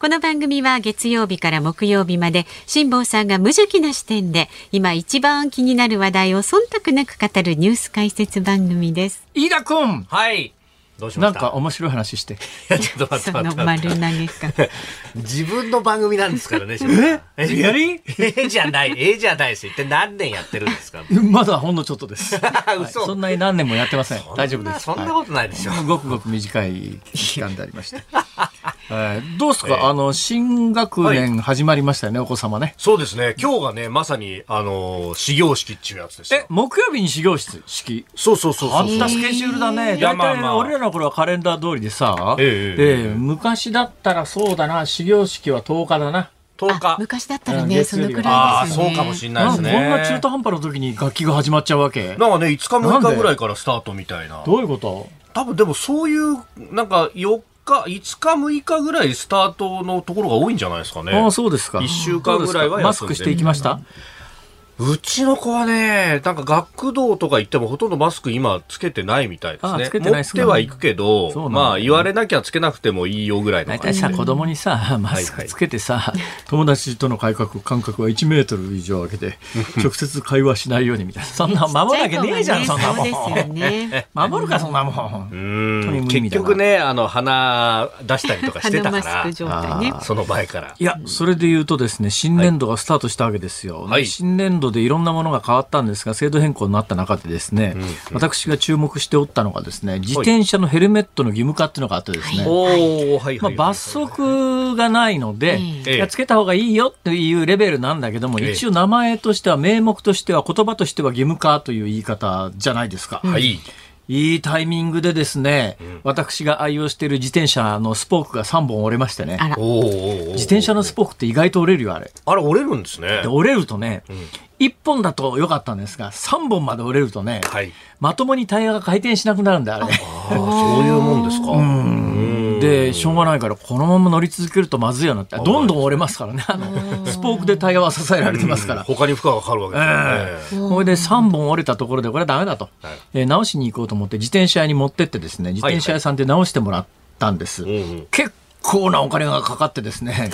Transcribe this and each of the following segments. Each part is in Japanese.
この番組は月曜日から木曜日まで辛坊さんが無邪気な視点で今一番気になる話題を忖度なく語るニュース解説番組です。飯田君はいどうしまなんか面白い話して。ちょっと待って待って丸投げか。自分の番組なんですからね。え？やり？えじゃない、えじゃないです。一体何年やってるんですか？まだほんのちょっとです。嘘、そんなに何年もやってません。大丈夫です。そんなことないですよ。ごくごく短い期間でありまして。えー、どうですか、えー、あの、新学年始まりましたよね、はい、お子様ね。そうですね。今日がね、まさに、あの、始業式っていうやつですえ、木曜日に始業式？そうそうそうあったスケジュールだね。大体、まあ、俺らの頃はカレンダー通りでさ、えー、えー、昔だったらそうだな、始業式は10日だな。10日昔だったらね、そのくらいですよね。そうかもしれないですね。こんな中途半端な時に楽器が始まっちゃうわけ？なんかね、5日6日ぐらいからスタートみたいな。どういうこと？多分でもそういう、なんか4日、5日、6日ぐらいスタートのところが多いんじゃないですかね。ああ、そうですか。1週間ぐらいはマスクしていきました？うちの子はね、なんか学童とか行ってもほとんどマスク今つけてないみたいですね。つけてない持ってはいくけど、まあ言われなきゃつけなくてもいいよぐらいの大体さ、子供にさ、マスクつけてさ、はいはい、友達との改革間隔は1メートル以上空けて、直接会話しないようにみたいな。そんな守るわけねえじゃん、そんなもん。ね、守るか、そんなもん。結局ね、あの、鼻出したりとかしてたから、ね、その前から。いや、それで言うとですね、新年度がスタートしたわけですよ。はい、新年度でいろんなものが変わったんですが、制度変更になった中でですね、うんうん、私が注目しておったのがですね、自転車のヘルメットの義務化っていうのがあってですね、まあ、罰則がないので、いやつけた方がいいよっていうレベルなんだけども、一応名前としては、名目としては、言葉としては義務化という言い方じゃないですか。はいいいタイミングでですね、うん、私が愛用している自転車のスポークが3本折れましてね。自転車のスポークって意外と折れるよ、あれ。あれ折れるんですね。で折れるとね、うん、1本だと良かったんですが、3本まで折れるとね、はい、まともにタイヤが回転しなくなるんだ、あれ。あそういうもんですか。うんで、しょうがないから、このまま乗り続けるとまずいよなって、どんどん折れますからね。あの、スポークでタイヤは支えられてますから。他に負荷がかかるわけですね。これで3本折れたところで、これはダメだと。え直しに行こうと思って、自転車屋に持ってってですね、自転車屋さんで直してもらったんです。結構なお金がかかってですね。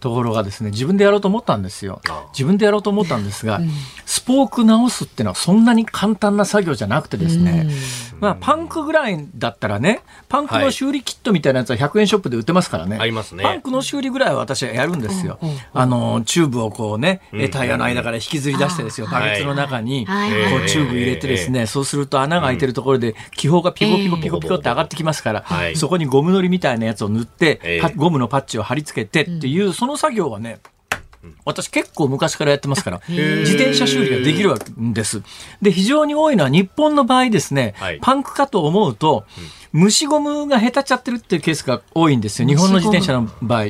ところがですね自分でやろうと思ったんですよ。自分でやろうと思ったんですが、うん、スポーク直すっていうのはそんなに簡単な作業じゃなくてですね、まあ、パンクぐらいだったらねパンクの修理キットみたいなやつは100円ショップで売ってますからね,、ありますね。パンクの修理ぐらいは私はやるんですよ、あのチューブをこうねタイヤの間から引きずり出してですよ。バケツの中にこうチューブ入れてですねそうすると穴が開いてるところで気泡がピコピコピコピコって上がってきますから、そこにゴムのりみたいなやつを塗って、ゴムのパッチを貼り付けてっていうその作業はね私結構昔からやってますから、自転車修理ができるわけです。で、非常に多いのは日本の場合ですね、はい、パンクかと思うと、虫ゴムがへたっちゃってるっていうケースが多いんですよ。日本の自転車の場合。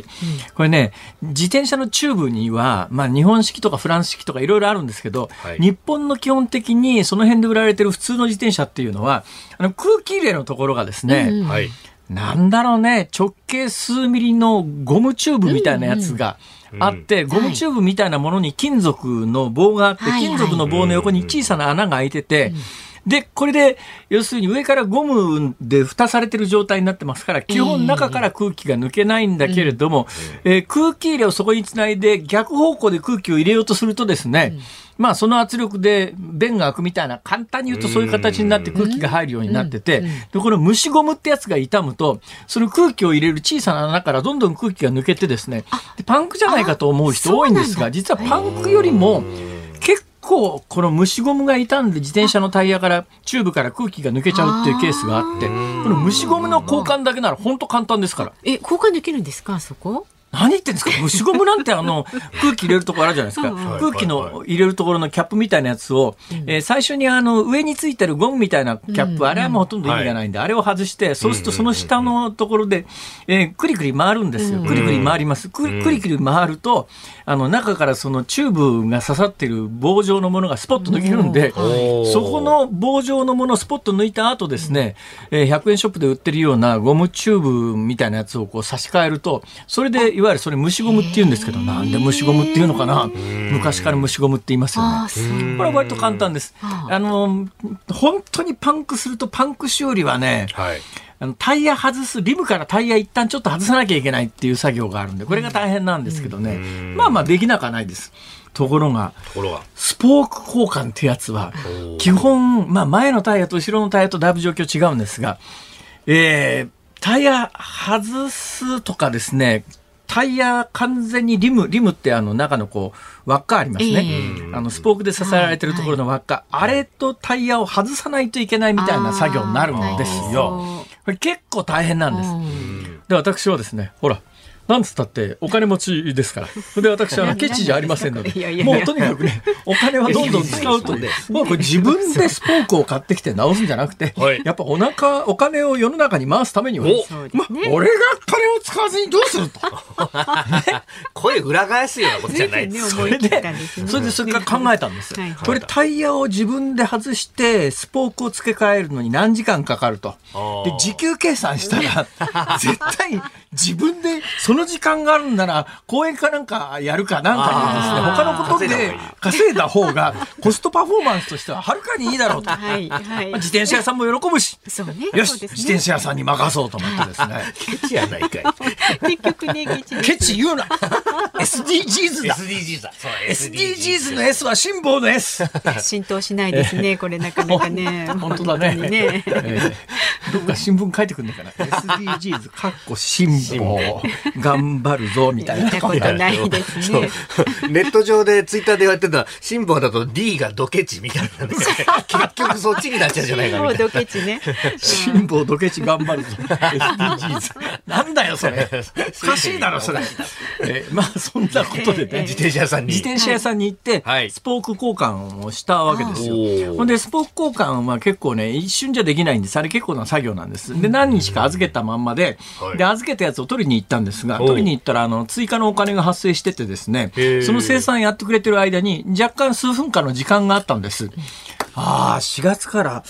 これね、自転車のチューブには、まあ日本式とかフランス式とかいろいろあるんですけど、はい、日本の基本的にその辺で売られてる普通の自転車っていうのは、あの空気入れのところがですね、うん。はいなんだろうね、直径数ミリのゴムチューブみたいなやつがあって、ゴムチューブみたいなものに金属の棒があって、金属の棒の横に小さな穴が開いてて、で、これで、要するに上からゴムで蓋されてる状態になってますから、基本中から空気が抜けないんだけれども、えー、空気入れをそこにつないで逆方向で空気を入れようとするとですね、まあその圧力で弁が開くみたいな、簡単に言うとそういう形になって空気が入るようになってて、で、この虫ゴムってやつが傷むと、その空気を入れる小さな穴からどんどん空気が抜けてですね、でパンクじゃないかと思う人多いんですが、実はパンクよりも結構この虫ゴムが傷んで自転車のタイヤからチューブから空気が抜けちゃうっていうケースがあってこの虫ゴムの交換だけなら本当簡単ですから。え交換できるんですかそこ？何言ってんですか？虫ゴムなんてあの、空気入れるところあるじゃないですか。空気の入れるところのキャップみたいなやつを、えー、最初にあの、上についてるゴムみたいなキャップ、あれはもうほとんど意味がないんで、あれを外して、そうするとその下のところで、えー、くりくり回るんですよ。くりくり回ります。くりくり回ると、あの、中からそのチューブが刺さってる棒状のものがスポッと抜けるんで、そこの棒状のものをスポッと抜いた後ですね、えー、100円ショップで売ってるようなゴムチューブみたいなやつをこう差し替えると、それでいわゆるそれ虫ゴムって言うんですけど、なんで虫ゴムっていうのかな？昔から虫ゴムって言いますよね。これは割と簡単です。あの、本当にパンクするとパンク修理はね、はい、あのタイヤ外す、リムからタイヤ一旦ちょっと外さなきゃいけないっていう作業があるんで、これが大変なんですけどね、まあまあできなくはないです。ところが、スポーク交換ってやつは、基本、まあ前のタイヤと後ろのタイヤとだいぶ状況違うんですが、えー、タイヤ外すとかですね、タイヤ完全にリム、リムってあの中のこう輪っかありますね。あのスポークで支えられてるところの輪っか、はい。はい、あれとタイヤを外さないといけないみたいな作業になるんですよ。これ結構大変なんです。で、私はですね、ほら、なんつったってお金持ちですから。で、私はケチじゃありませんので、もうとにかくね、お金はどんどん使うと、もうこれ自分でスポークを買ってきて直すんじゃなくて、やっぱお腹、お金を世の中に回すためには、ま、俺が金を使わずにどうすると。声裏返すようなことじゃないです。それで、それでそれから考えたんです。これタイヤを自分で外して、スポークを付け替えるのに何時間かかると。で、時給計算したら、絶対自分でその時間があるんなら、公園かなんかやるかなんかですね、他のことで稼いだ方が、コストパフォーマンスとしてははるかにいいだろうと。はいはい、自転車屋さんも喜ぶし、そうね、よし、ね、自転車屋さんに任そうと思ってですね。ケチやないかい。結局ね、ケチ。ケチ言うな !SDGs だ !SDGs だ。SDGs の S は辛抱の S。浸透しないですね、これなかなかね。本当だね。ねえー、どっか新聞書いてくんねえかな。SDGs、かっこ辛抱。頑張るぞ、みたいな。ことないですね。ネット上でツイッターで言われてた辛抱だと D がドケチみたいなね。結局そっちになっちゃうじゃないかみたいな。ドケチね。辛抱ドケチ頑張るぞ。SDGs。なんだよ、それ。おかしいだろ、それ。えまあ、そんなことでね。自転車屋さんに。自転車屋さんに行って、スポーク交換をしたわけですよ。ほんで、スポーク交換は結構ね、一瞬じゃできないんです。あれ結構な作業なんです。で、何日か預けたまんまで、で、預けたやつを取りに行ったんですが、取りに行ったら、あの、追加のお金が発生しててですね、その生産やってくれてる間に、若干数分間の時間があったんです。ああ、4月から、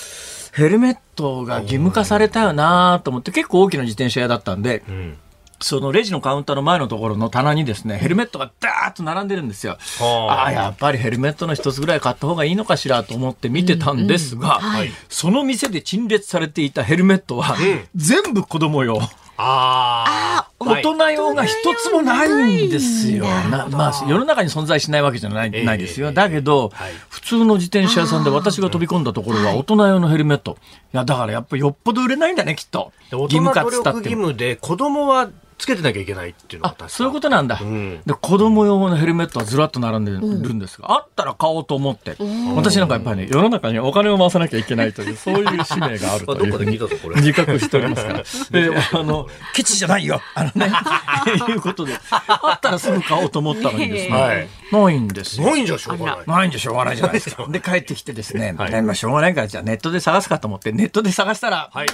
ヘルメットが義務化されたよなと思って、結構大きな自転車屋だったんで、うん。そのレジのカウンターの前のところの棚にですね、ヘルメットがダーッと並んでるんですよ。あ。あ、やっぱりヘルメットの一つぐらい買った方がいいのかしらと思って見てたんですが、うん。うんはい、その店で陳列されていたヘルメットは、全部子供用。ああ、大人用が一つもないんですよ。なまあ、世の中に存在しないわけじゃない,、ないですよ。だけど、普通の自転車屋さんで私が飛び込んだところは大人用のヘルメット。いや、だからやっぱよっぽど売れないんだね、きっと。義務化っつったって。義務で、子供はつけてなきゃいけないっていうのがそういうことなんだ、うん、で子供用のヘルメットはずらっと並んでるんですが、うん、あったら買おうと思って、私なんかやっぱりね世の中にお金を回さなきゃいけないというそういう使命があるという。ふうに自覚しておりますから。であのケチじゃないよ。あのね いうことで。あったらすぐ買おうと思ったのにですね、はい、ないんですないんじゃしょうがない。な。いんじゃしょうがないじゃないですか。で帰ってきてですね、はい、まあしょうがないからじゃあネットで探すかと思ってネットで探したら、はい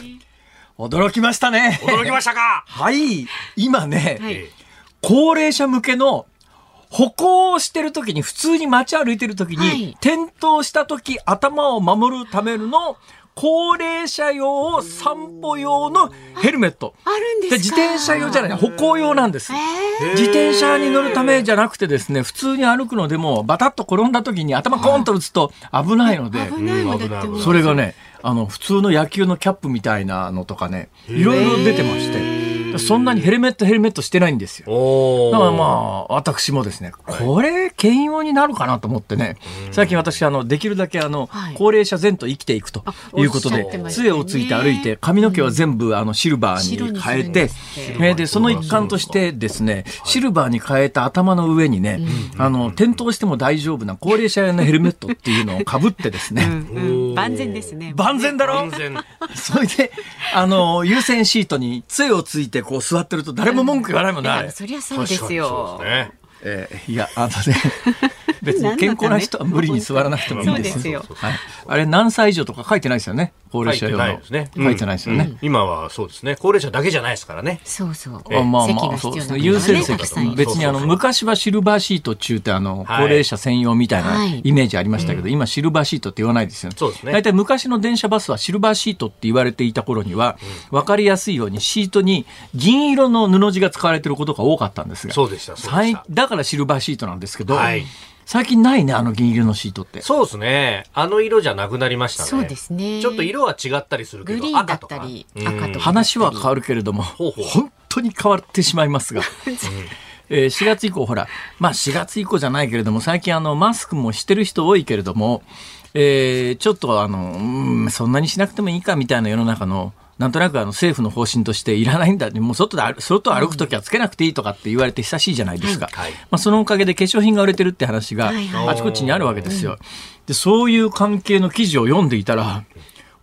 驚きましたね。驚きましたか？はい。今ね、はい、高齢者向けの歩行をしてる時に、普通に街歩いてる時に、はい、転倒した時、頭を守るための高齢者用、散歩用のヘルメット。あるんです自転車用じゃない、歩行用なんです。自転車に乗るためじゃなくてですね、普通に歩くのでも、バタッと転んだ時に頭コーンと打つと危ないので、それがね、あの、普通の野球のキャップみたいなのとかね、いろいろ出てまして、そんなにヘルメットヘルメットしてないんですよ。だからまあ、私もですね、これ、兼用になるかなと思ってね、最近私、あの、できるだけあの、高齢者前と生きていくということで、杖をついて歩いて、髪の毛は全部あの、シルバーに変えて、えで、その一環としてですね、シルバーに変えた頭の上にね、あの、転倒しても大丈夫な高齢者用のヘルメットっていうのをかぶってですね、万全ですね。万全だろ？それで、あの、優先シートに杖をついて、こう座ってると誰も文句言わないもんね。そりゃそうですよ。ねえー、いや、あのね、別に健康な人は無理に座らなくてもいいんですですよ。はい。あれ何歳以上とか書いてないですよね。高齢者用の。書いてないですね。書いてないですよね、今はそうですね。高齢者だけじゃないですからね。そうそう。あまあまあ、そうですね。優先席。別にあの、昔はシルバーシート中ってあの、高齢者専用みたいなイメージありましたけど、今シルバーシートって言わないですよね。そうですね。大体昔の電車バスはシルバーシートって言われていた頃には、わかりやすいようにシートに銀色の布地が使われていることが多かったんですが。そうでした、そうでした。だからシルバーシートなんですけど、はい、最近ないね、あの銀色のシートって。そうですね。あの色じゃなくなりましたね。そうですね。ちょっと色は違ったりするけど、グリーンだったり、赤と話は変わるけれども、ほうほう本当に変わってしまいますが。えー、4月以降、ほら、まあ4月以降じゃないけれども、最近あの、マスクもしてる人多いけれども、えー、ちょっとあの、うん、そんなにしなくてもいいかみたいな世の中の、なんとなくあの政府の方針としていらないんだ、もう外で外歩くときはつけなくていいとかって言われて久しいじゃないですか。はい、まあ、そのおかげで化粧品が売れてるって話があちこちにあるわけですよ。で、そういう関係の記事を読んでいたら、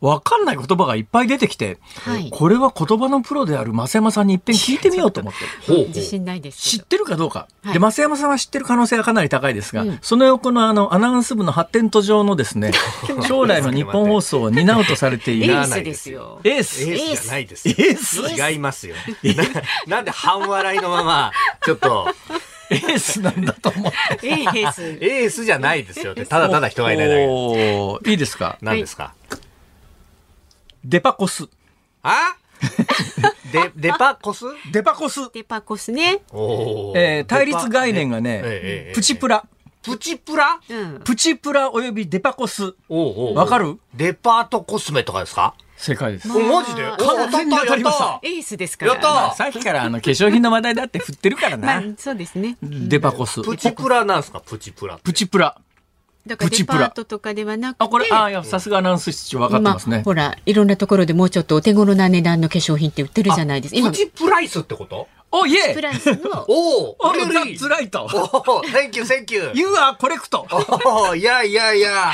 わかんない言葉がいっぱい出てきて、はい、これは言葉のプロである増山さんに一遍聞いてみようと思って。自信ないです知ってるかどうか。はい、で、増山さんは知ってる可能性がかなり高いですが、うん、その横のあの、アナウンス部の発展途上のですね、将来の日本放送を担うとされている。エースですよ。エース。エースじゃないですエース違いますよ。ななんで半笑いのまま、ちょっと、エースなんだと思って。エース。エースじゃないですよ。ただただ人がいないだけ。いいですか？何ですか、はいデパコス。あデ、デパコス？デパコス。デパコスね。えー、対立概念がね、プチプラ。プチプラ、うん、プチプラおよびデパコス。わかる？デパートコスメとかですか？正解です。マジで？完全に当たりました。エースですから。やったさっきからあの化粧品の話題だって振ってるからな。そうですね。デパコス。プチプラなんすか？プチプラ。プチプラ。だからデパートとかではなくて。あ、これ、あ、いや、さすがアナウンス室長分かってますね、まあ。ほら、いろんなところでもうちょっとお手頃な値段の化粧品って売ってるじゃないですか。プチプライスってこと？おいえプライスの。おおおザ・ズライト。おお Thank you, thank you. You are correct. おおいやいやいや。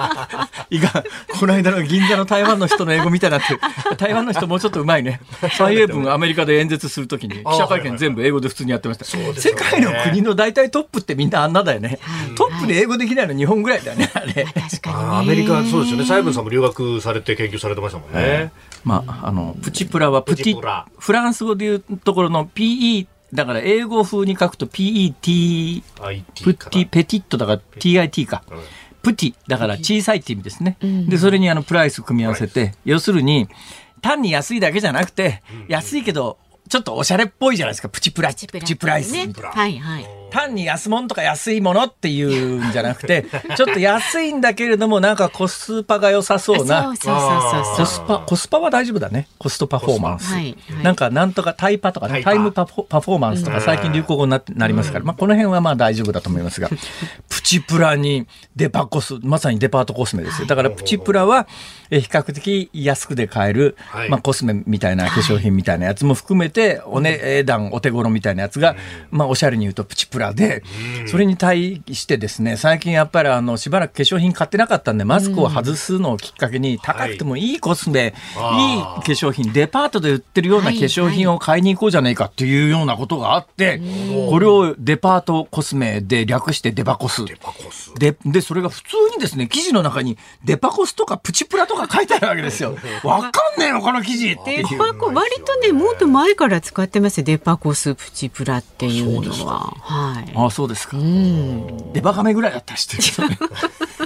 いが、この間の銀座の台湾の人の英語みたいになって、台湾の人もうちょっとうまいね。蔡英文アメリカで演説するときに、記者会見全部英語で普通にやってました。世界の国の大体トップってみんなあんなだよね。トップで英語できないの日本ぐらいだよね、あれ。確かに。アメリカそうですよね。蔡英文さんも留学されて研究されてましたもんね。まあ、あの、プチプラはプチ、フランス語でいうところの PE だから英語風に書くと PET、プティ、ペティットだから TIT か。プティ、だから小さいって意味ですね。で、それにあのプライス組み合わせて、要するに、単に安いだけじゃなくて、安いけど、ちょっとおしゃれっぽいじゃないですか。プチプラ、プチプライス。はいはい。単に安物とか安いものっていうんじゃなくて、ちょっと安いんだけれども、なんかコスパが良さそうな。そうそうそうコスパ、コスパは大丈夫だね。コストパフォーマンス。はい。はい、なんか、なんとかタイパとかね、タイムパフォーマンスとか最近流行語にななりますから、まあこの辺はまあ大丈夫だと思いますが、プチプラにデパコス、まさにデパートコスメですよ。だからプチプラは、比較的安くで買える、まあコスメみたいな化粧品みたいなやつも含めて、お値段、お手頃みたいなやつが、まあおしゃれに言うとプチプララで、それに対してですね、最近やっぱりあの、しばらく化粧品買ってなかったんで、マスクを外すのをきっかけに、高くてもいいコスメ、いい化粧品、デパートで売ってるような化粧品を買いに行こうじゃないかっていうようなことがあって、これをデパートコスメで略してデパコス。で、で、それが普通にですね、記事の中にデパコスとかプチプラとか書いてあるわけですよ。わかんねえの、この記事デパコ、割とね、もっと前から使ってますデパコス、プチプラっていうのは。はい。はい、あそうですか。うん。デバカメぐらいだったら知ってる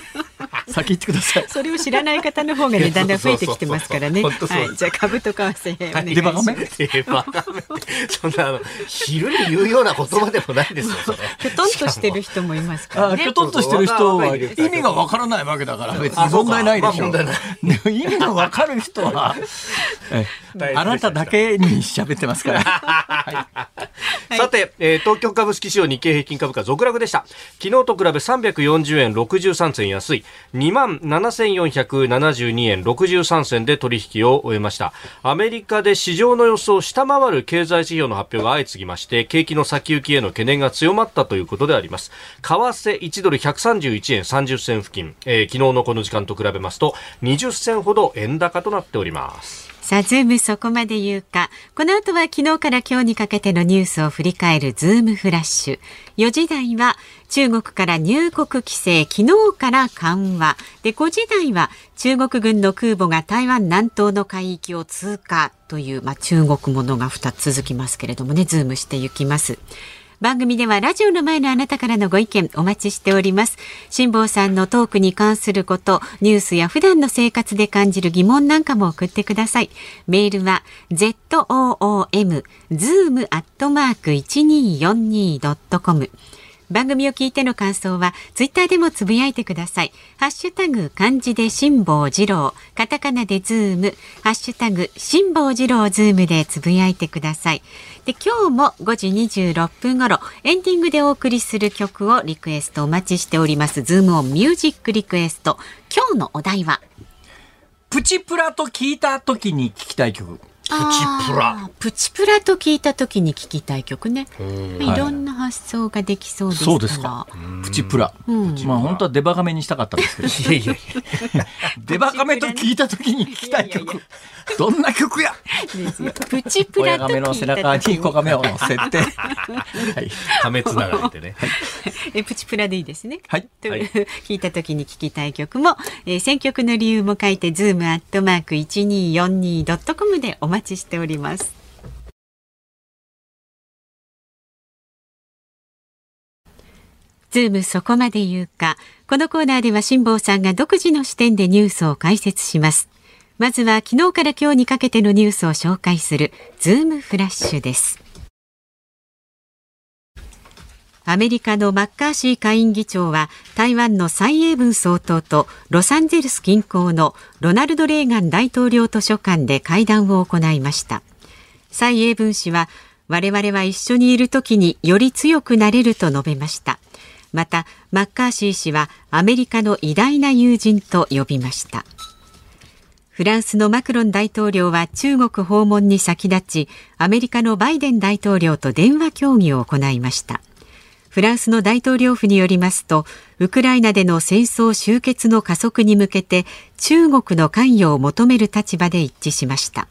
先言ってください。それを知らない方の方がね、だんだん増えてきてますからね。はい、じゃあ株と為替お願いします。デバカメデバカメそんなあの、昼に言うような言葉でもないですよ、きょとんとしてる人もいますからね。きょとんとしてる人は意味がわからないわけだから、別に問題ないでしょ。う。意味がわかる人は、あなただけに喋ってますから。はい、さて、えー、東京株式市場日経平均株価続落でした。昨日と比べ340円63銭安い。2万7472円63銭で取引を終えました。アメリカで市場の予想を下回る経済指標の発表が相次ぎまして景気の先行きへの懸念が強まったということであります。為替1ドル131円30銭付近、えー、昨日のこの時間と比べますと20銭ほど円高となっております。さあ、ズームそこまで言うか。この後は昨日から今日にかけてのニュースを振り返るズームフラッシュ。4時台は中国から入国規制、昨日から緩和。で、5時台は中国軍の空母が台湾南東の海域を通過という、まあ、中国ものが2つ続きますけれどもね、ズームしていきます。番組ではラジオの前のあなたからのご意見お待ちしております。辛坊さんのトークに関することニュースや普段の生活で感じる疑問なんかも送ってください。メールは zoom zoom アットマーク 1242.com 番組を聞いての感想はツイッターでもつぶやいてください。ハッシュタグ漢字で辛坊治郎、カタカナでズーム、ハッシュタグ辛坊治郎ズームでつぶやいてください。で今日も5時26分頃エンディングでお送りする曲をリクエストお待ちしております。ズームオンミュージックリクエスト。今日のお題は？プチプラと聞いた時に聞きたい曲。プチプラ。プチプラと聞いた時に聞きたい曲ね。いろんな発想ができそうですそうですか。プチプラ。うん、まあ本当はデバカメにしたかったんですけど。いやいや デバカメと聞いた時に聞きたい曲。どんな曲や？プチプラと親亀の背中に小亀を乗せて。はい。亀めつながってね。え、プチプラでいいですね。はい。と聞いた時に聞きたい曲も、えー、選曲の理由も書いて、ズームアットマーク 1242.com でお待ちしております。ズームそこまで言うか。このコーナーでは辛坊さんが独自の視点でニュースを解説します。まずは昨日から今日にかけてのニュースを紹介するズームフラッシュです。アメリカのマッカーシー下院議長は台湾の蔡英文総統とロサンゼルス近郊のロナルド・レーガン大統領図書館で会談を行いました。蔡英文氏は我々は一緒にいる時により強くなれると述べました。またマッカーシー氏はアメリカの偉大な友人と呼びました。フランスのマクロン大統領は中国訪問に先立ちアメリカのバイデン大統領と電話協議を行いました。フランスの大統領府によりますとウクライナでの戦争終結の加速に向けて中国の関与を求める立場で一致しました。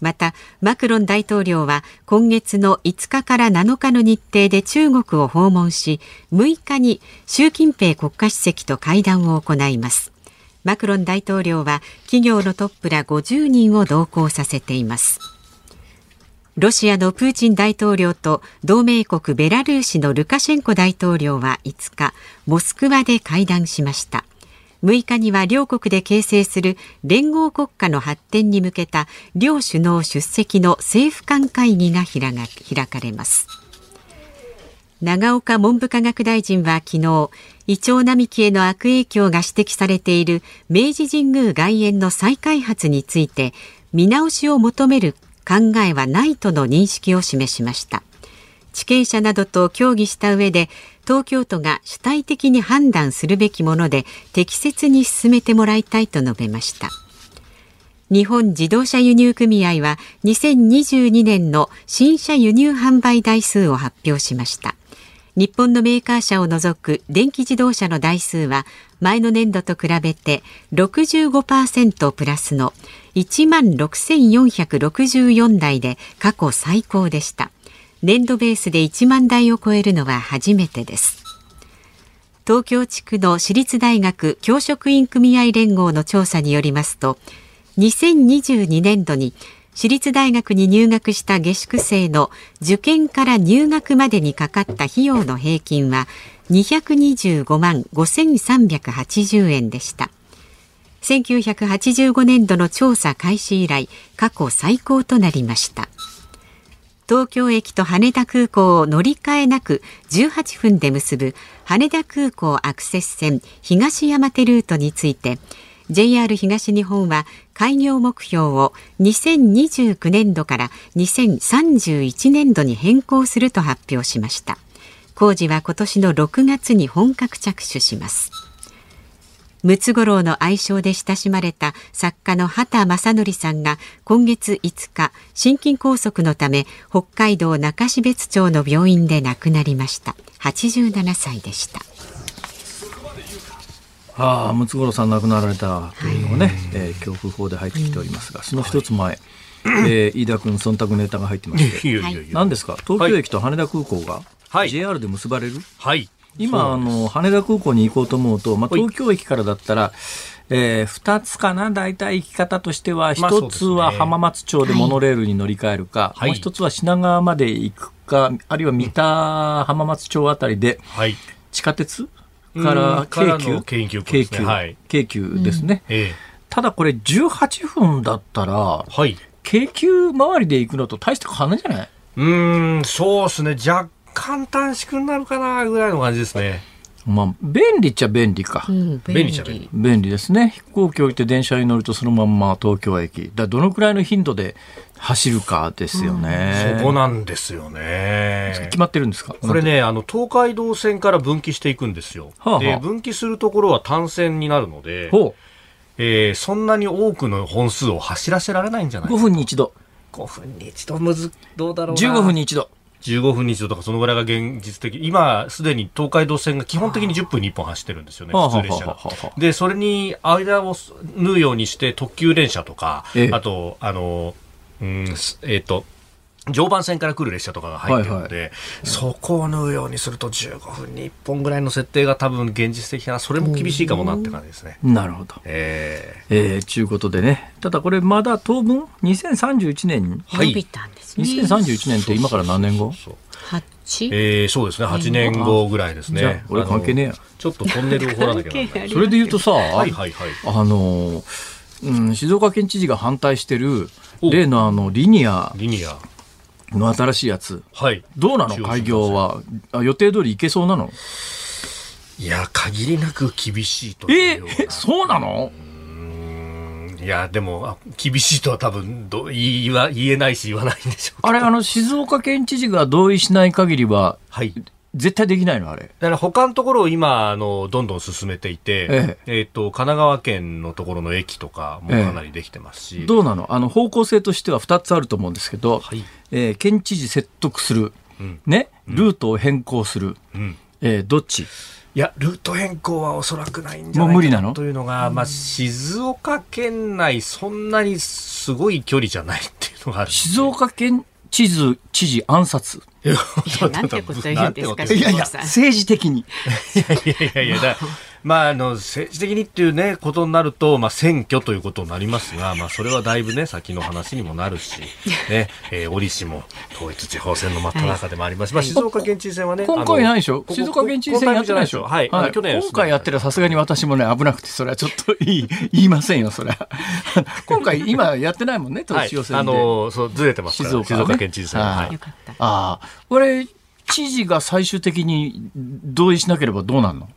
またマクロン大統領は今月の5日から7日の日程で中国を訪問し6日に習近平国家主席と会談を行います。マクロン大統領は企業のトップら50人を同行させています。ロシアのプーチン大統領と同盟国ベラルーシのルカシェンコ大統領は5日モスクワで会談しました。6日には両国で形成する連合国家の発展に向けた両首脳出席の政府間会議が開かれます。長岡文部科学大臣は昨日イチョウ並木への悪影響が指摘されている明治神宮外苑の再開発について見直しを求める考えはないとの認識を示しました。地権者などと協議した上で東京都が主体的に判断するべきもので適切に進めてもらいたいと述べました。日本自動車輸入組合は2022年の新車輸入販売台数を発表しました。日本のメーカー車を除く電気自動車の台数は前の年度と比べて65%プラスの1万6464台で過去最高でした。年度ベースで1万台を超えるのは初めてです。東京地区の私立大学教職員組合連合の調査によりますと2022年度に私立大学に入学した下宿生の受験から入学までにかかった費用の平均は225万5380円でした。1985年度の調査開始以来過去最高となりました。東京駅と羽田空港を乗り換えなく18分で結ぶ羽田空港アクセス線東山手ルートについて JR 東日本は開業目標を2029年度から2031年度に変更すると発表しました。工事は今年の6月に本格着手します。ムツゴロウの愛称で親しまれた作家の畑正則さんが今月5日心筋梗塞のため北海道中標津町の病院で亡くなりました。87歳でした。ああ、ムツゴロウさん亡くなられたというのがね、えー、恐怖法で入ってきておりますが、その一つ前、はい、えー、飯田君忖度ネタが入ってまして、何ですか、東京駅と羽田空港が、はい、JR で結ばれる、はい、今あの、羽田空港に行こうと思うと、まあ、東京駅からだったら、えー、2つかな、大体行き方としては、1つは浜松町でモノレールに乗り換えるか、はい、もう1つは品川まで行くか、あるいは三田浜松町あたりで、地下鉄から京急、京急、京急、はい、京急ですね。うん。ええ、ただこれ18分だったら、はい、京急周りで行くのと大して変わらないじゃない？うん、そうですね。若干短縮になるかな、ぐらいの感じですね。まあ、便利っちゃ便利か。うん、便利っちゃ便利。便利ですね。飛行機置いて電車に乗るとそのまんま東京駅。だどのくらいの頻度で走るかですよね、うん、そこなんですよね。決まってるんですか？これね、あの、東海道線から分岐していくんですよ。はあはあ、で、分岐するところは単線になるので、えー、そんなに多くの本数を走らせられないんじゃないですか？5分に一度。5分に一度むず、どうだろうな。15分に一度。15分に一度とかそのぐらいが現実的。今すでに東海道線が基本的に10分に1本走ってるんですよね普通列車が。でそれに間を縫うようにして特急電車とかあとあのうんえっ、ー、と常磐線から来る列車とかが入ってるので、はいはい、そこを縫うようにすると15分に1本ぐらいの設定が多分現実的なそれも厳しいかもなって感じですね。なるほど。えー、えー、ちゅうことでね。ただこれまだ当分2031年に、はい、2031年って今から何年後？えー、そうですね。8年後ぐらいですね。俺関係ねえや。ちょっとトンネルを掘らなきゃならない。それで言うとさ、はいはいはい、あの、うん、静岡県知事が反対してる例のあのリニア。リニアの新しいやつ、はい、どうなの？開業は。予定通りいけそうなの？いや限りなく厳しいというえそうなの？いや、でも、厳しいとは多分ど言わ言えないし言わないんでしょうあれ、あの、静岡県知事が同意しない限りは、はい。絶対できないのあれ。だから他のところを今、あの、どんどん進めていて、ええ。えー、と、神奈川県のところの駅とかもかなりできてますし。え、どうなの？あの、方向性としては2つあると思うんですけど、はい、えー、県知事説得する、うん、ね、ルートを変更する、うん、えー、どっち？いや、ルート変更はおそらくないんじゃないかなというのが、まあ、静岡県内、そんなにすごい距離じゃないっていうのがある。静岡県知事、知事暗殺。いや、なんてこと言うんですか、いやいや、政治的に。いやいやいやいや、まあ、あの政治的にっていう、ね、ことになると、まあ、選挙ということになりますが、まあ、それはだいぶ、ね、先の話にもなるし、ねえー、折しも統一地方選の真っ只中でもあります、まあ、静岡県知事選はね、今回ないでしょ、静岡県知事選やってないでしょ、はい、はい、去年今回やってるさすがに私もね、危なくて、それはちょっと言い言いませんよ、それは。今回、今やってないもんね、統一地方選で、はい、あのそうずれてますから、静岡,、ね、静岡県知事選は。はい、ああ、これ、知事が最終的に同意しなければどうなるの？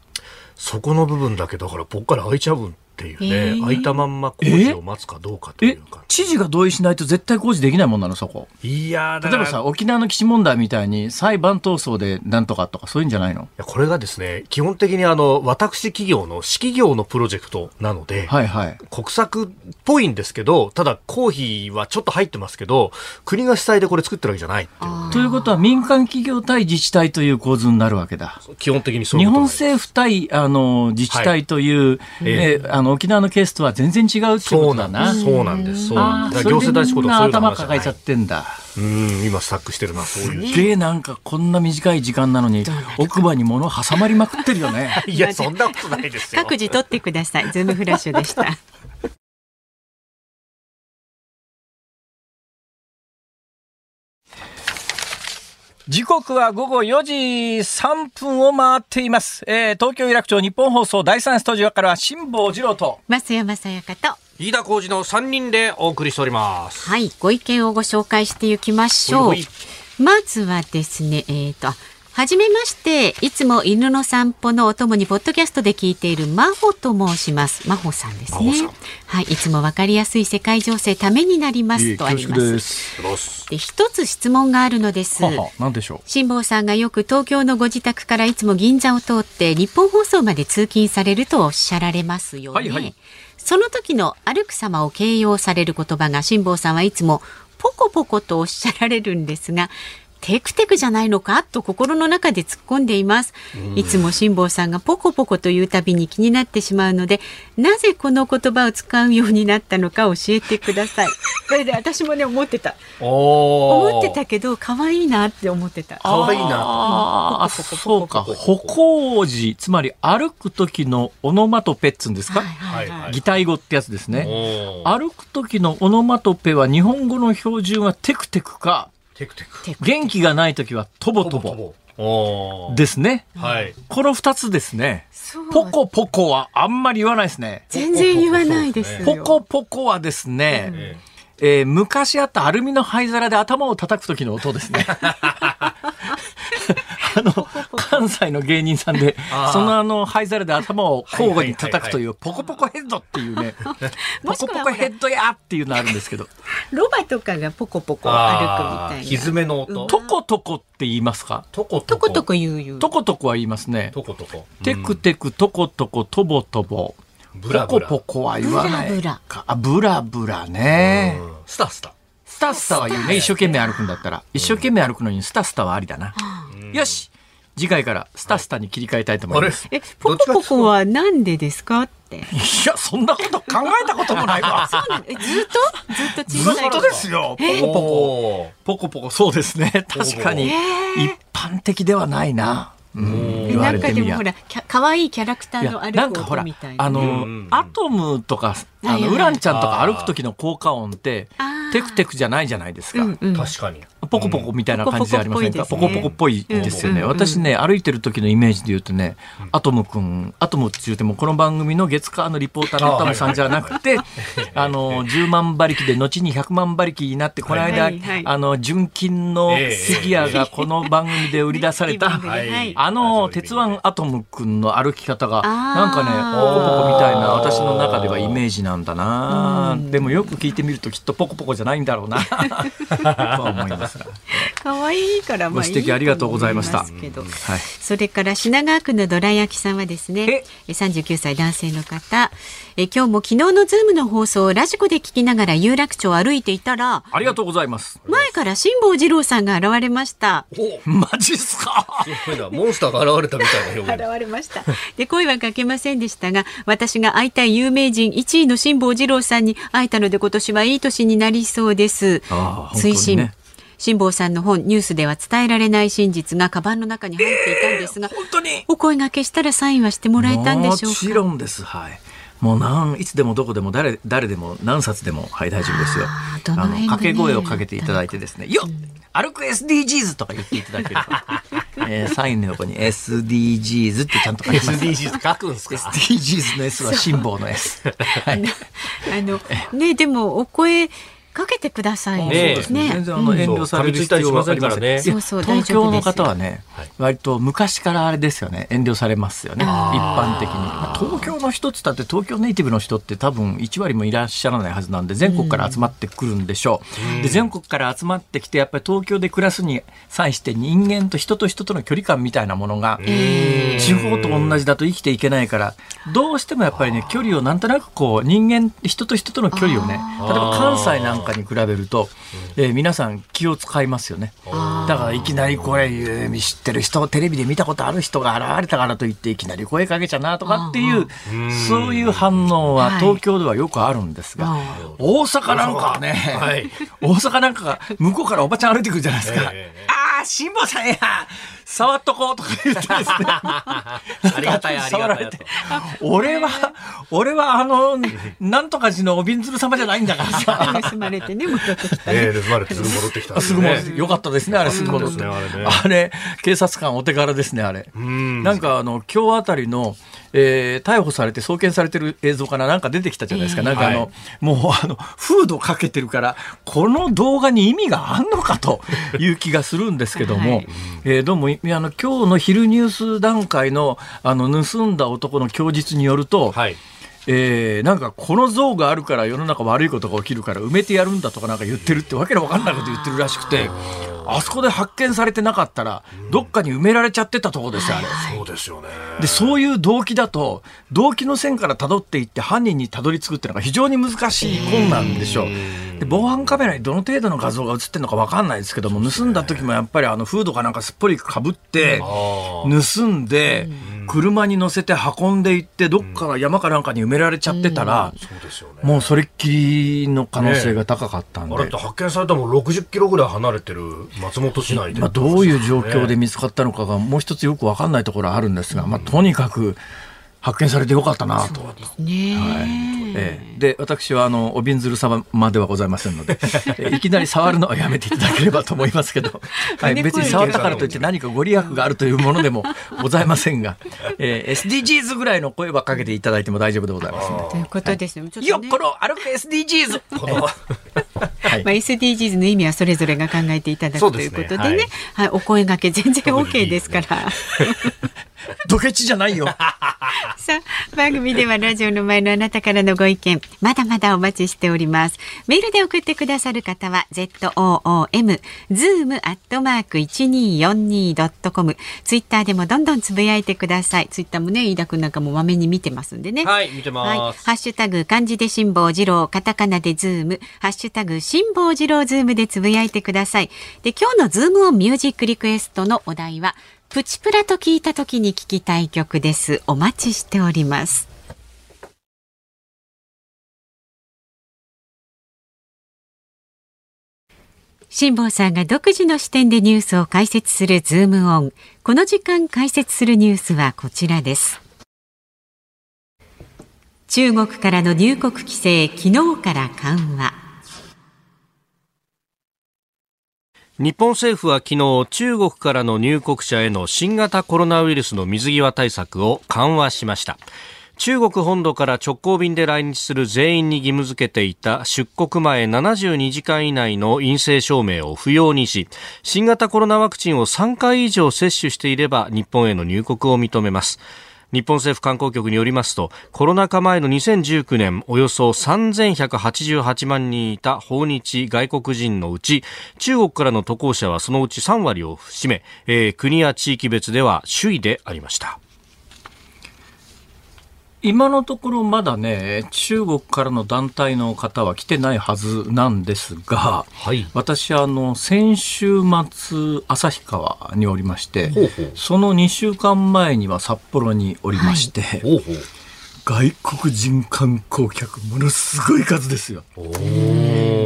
そこの部分だけだからぽっから開いちゃうんっていうね、えー、開いたまんま工事を待つかどうかというか知事が同意しないと絶対工事できないもんなのそこ。いや例えばさ沖縄の基地問題みたいに裁判闘争でなんとかとかそういうんじゃないの？これがですね基本的にあの私企業の私企業のプロジェクトなので、はいはい、国策っぽいんですけどただ公費はちょっと入ってますけど国が主体でこれ作ってるわけじゃないということは民間企業対自治体という構図になるわけだ。基本的にそう日本政府対あの自治体という、はい、えー、あの沖縄のケースとは全然違うってことだな。そうなんです。そうなんです。行政代執行とかそういう頭抱えちゃってんだ。うん、今スタックしてるな、そういう。すげえなんかこんな短い時間なのに、奥歯に物挟まりまくってるよね。いや、そんなことないですよ。各自取ってください。ズームフラッシュでした。時刻は午後4時3分を回っています。えー、東京有楽町日本放送第三スタジオから辛坊治郎と増山さやかと飯田浩二の3人でお送りしております。はい、ご意見をご紹介していきましょう。まずはですね、えっ、ー、と、はじめまして、いつも犬の散歩のお供にポッドキャストで聞いている真帆と申します。真帆さんですね。はい、いつもわかりやすい世界情勢ためになりますとあります。で一つ質問があるのです。何でしょう？辛坊さんがよく東京のご自宅からいつも銀座を通って日本放送まで通勤されるとおっしゃられますよね。はいはい、その時の歩く様を形容される言葉が辛坊さんはいつもポコポコとおっしゃられるんですがテクテクじゃないのか？と心の中で突っ込んでいます。いつも辛坊さんがポコポコというたびに気になってしまうので、なぜこの言葉を使うようになったのか教えてください。これで私もね思ってた。思ってたけど可愛いなって思ってた。可愛いな。ああ、そうか。歩行時、つまり歩く時のオノマトペっつうんですか、はいはい、擬態語ってやつですね。歩く時のオノマトペは日本語の標準はテクテクか、テクテク元気がない時はトボトボ。ですね。はい。この二つですね。ポコポコはあんまり言わないですね。全然言わないですポコポコはですね、えー、昔あったアルミの灰皿で頭を叩く時の音ですね。あの、関西の芸人さんで、そのあの、灰皿で頭を交互に叩くという、ポコポコヘッドっていうね、ポコポコヘッドやっていうのあるんですけど。ロバとかがポコポコ歩くみたいな。ひずめの音？トコトコって言いますか？トコトコ。トコ言う言う。トコトコは言いますね。トコトコ。テクテクトコトコトボトボ。ポコポコは言わないブラブラ。ブラブラね。スタスタ。スタスタは言うね。一生懸命歩くんだったら。一生懸命歩くのにスタスタはありだな。よし次回からスタスタに切り替えたいと思います。え、ポコポコはなんでですかって。いや、そんなこと考えたこともないわ。そうなんずっと？ずっと小さいずっとですよ。ポコ。ポコ。ポコ。ポコ、そうですね。確かに。一般的ではないな。うん、なんかでもほら可愛いキャラクターの歩く音みたいな。あの、アトムとかあのウランちゃんとか歩く時の効果音ってテクテクじゃないじゃないですか、確かにポコポコみたいな感じでありませんか、ポコポコっぽいですよね、私ね歩いてる時のイメージで言うとね、アトムくんアトムって言うてもこの番組の月火のリポーターのアトムさんじゃなくて あの10万馬力で後に100万馬力になってこの間、はいはい、あの純金のフィギュアがこの番組で売り出された、あの鉄腕アトムくんの歩き方がなんかねポコポコみたいな私の中ではイメージなんだな、でもよく聞いてみるときっとポコポコじゃないんだろうな。と思います。可愛いからまあ指摘ありがとうございました。はい、それから品川区のどら焼きさんはですね、三十九歳男性の方、え今日も昨日のズームの放送をラジコで聞きながら有楽町を歩いていたら、ありがとうございます。前から辛坊治郎さんが現れました。マジっすか？モンスターが現れたみたいな現れました。で声はかけませんでしたが、私が会いたい有名人1位の辛坊治郎さんに会えたので今年はいい年になりそうです。推進、ね、辛坊さんの本ニュースでは伝えられない真実がカバンの中に入っていたんですが、本当に。お声がけしたらサインはしてもらえたんでしょうか？もちろんです。はい。もうなんいつでもどこでも誰誰でも何冊でもはい大丈夫ですよ。あの掛け声をかけていただいてですね、よっ、歩く SDGs とか言っていただける。と、えー、サインの横に SDGs ってちゃんと書きます。SDGs 書くんですか ?SDGs の S は辛抱の S。はい、あのねでもお声かけてくださいね。ね。全然あの遠慮される必要はありません。ね、東京の方はね、割と昔からあれですよね、遠慮されますよね、一般的に。東京の人つったって東京ネイティブの人って多分1割もいらっしゃらないはずなんで全国から集まってくるんでしょう。で全国から集まってきてやっぱり東京で暮らすに際して人間と人と人との距離感みたいなものが地方と同じだと生きていけないからどうしてもやっぱりね距離をなんとなくこう人間人と人との距離をね例えば関西なんかかに比べると、えー、皆さん気を使いますよね。だからいきなりこれ知ってる人テレビで見たことある人が現れたからといっていきなり声かけちゃなとかっていうそういう反応は東京ではよくあるんですが、大阪なんかはね、はい、大阪なんかが向こうからおばちゃん歩いてくるじゃないですか。えー、ああ辛坊さんや触っとこうとか言ってですね。ありがたい、ありがたい。俺は、俺はあの、なんとか寺のおびんずる様じゃないんだからさ。盗まれてね、戻ってきた、ね。ええ、盗まれてすぐ戻ってきた、すぐ戻ってよかったですね、あれ、すぐ戻って。あれ、警察官お手柄ですね、あれ。なんか、あの、今日あたりの、えー、逮捕されて送検されてる映像からなんか出てきたじゃないですか。なんかあの、はい、もうあの、フードかけてるから、この動画に意味があんのかという気がするんですけども、はい、えー、どうも、あの、今日の昼ニュース段階の、あの、盗んだ男の供述によると、はい。えー、なんかこの像があるから世の中悪いことが起きるから埋めてやるんだとかなんか言ってるってわけのわかんないこと言ってるらしくてあそこで発見されてなかったらどっかに埋められちゃってたとこですよあれ。そうですよね。でそういう動機だと動機の線から辿っていって犯人にたどり着くっていうのが非常に難しい困難でしょう。で防犯カメラにどの程度の画像が映ってるのか分かんないですけども、盗んだ時もやっぱりあのフードかなんかすっぽりかぶって、盗んで、車に乗せて運んでいって、どっか山かなんかに埋められちゃってたら、もうそれっきりの可能性が高かったんで。あれって発見されたも60キロぐらい離れてる松本市内で。まあ、どういう状況で見つかったのかが、もう一つよく分かんないところはあるんですが、まあ、とにかく、発見されてよかったなと。そうですね。はい。ええ、で私はあのおびんずる様ではございませんので、いきなり触るのはやめていただければと思いますけど、はい、別に触ったからといって何かご利益があるというものでもございませんが、えー、SDGs ぐらいの声はかけていただいても大丈夫でございます、ということですね。ねよっこの歩く SDGs。はい、まあ SDGs の意味はそれぞれが考えていただくということでね、はい、はい、お声がけ全然 OK ですから。ドケチじゃないよ。さあ、番組ではラジオの前のあなたからのご意見、まだまだお待ちしております。メールで送ってくださる方は、zoom、zoom アットマーク 1242.com。ツイッターでもどんどんつぶやいてください。ツイッターもね、飯田くんなんかもまめに見てますんでね。はい、見てます。はい、ハッシュタグ、漢字で辛坊治郎、カタカナでズーム、ハッシュタグ、辛坊治郎ズームでつぶやいてください。で、今日のズームオンミュージックリクエストのお題は、プチプラと聞いた時に聞きたい曲です。お待ちしております。辛坊さんが独自の視点でニュースを解説するズームオン。この時間解説するニュースはこちらです。中国からの入国規制、昨日から緩和。日本政府は昨日中国からの入国者への新型コロナウイルスの水際対策を緩和しました。中国本土から直行便で来日する全員に義務付けていた出国前72時間以内の陰性証明を不要にし新型コロナワクチンを3回以上接種していれば日本への入国を認めます。日本政府観光局によりますとコロナ禍前の2019年およそ3188万人いた訪日外国人のうち中国からの渡航者はそのうち3割を占め、えー、国や地域別では首位でありました。今のところまだね、中国からの団体の方は来てないはずなんですが、はい、私、あの、先週末、旭川におりまして、ほうほう。その2週間前には札幌におりまして、はいほうほう。外国人観光客、ものすごい数ですよ。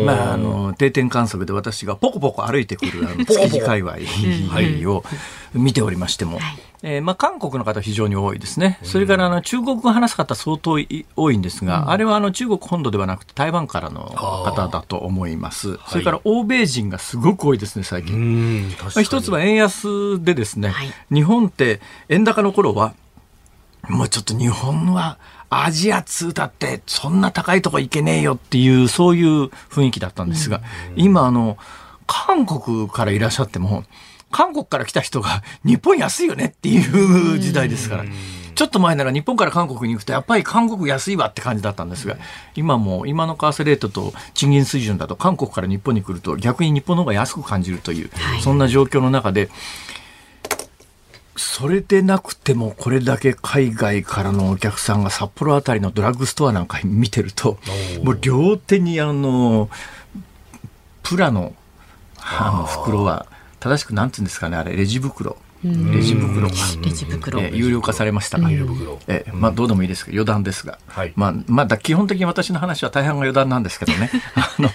まあ、あの定点観測で私がポコポコ歩いてくるあの築地界隈を見ておりましても、はい、えー、まあ、韓国の方非常に多いですね、それからあの中国語を話す方相当多いんですが、うん、あれはあの中国本土ではなくて台湾からの方だと思います、それから欧米人がすごく多いですね、最近。まあ、一つは円安でですね、はい、日本って円高の頃はもうちょっと日本はアジア通だってそんな高いとこ行けねえよっていうそういう雰囲気だったんですが、今あの韓国からいらっしゃっても韓国から来た人が日本安いよねっていう時代ですから。ちょっと前なら日本から韓国に行くとやっぱり韓国安いわって感じだったんですが今も今の為替レートと賃金水準だと韓国から日本に来ると逆に日本の方が安く感じるという、そんな状況の中でそれでなくてもこれだけ海外からのお客さんが札幌あたりのドラッグストアなんか見てるともう両手にあのプラのあの袋は正しくなんていうんですかねあれレジ袋。レジ袋。が、レジ袋、えー、有料化されましたが、えー、まあ、どうでもいいですけど余談ですが、はい、まあまあ、基本的に私の話は大半が余談なんですけどね。あの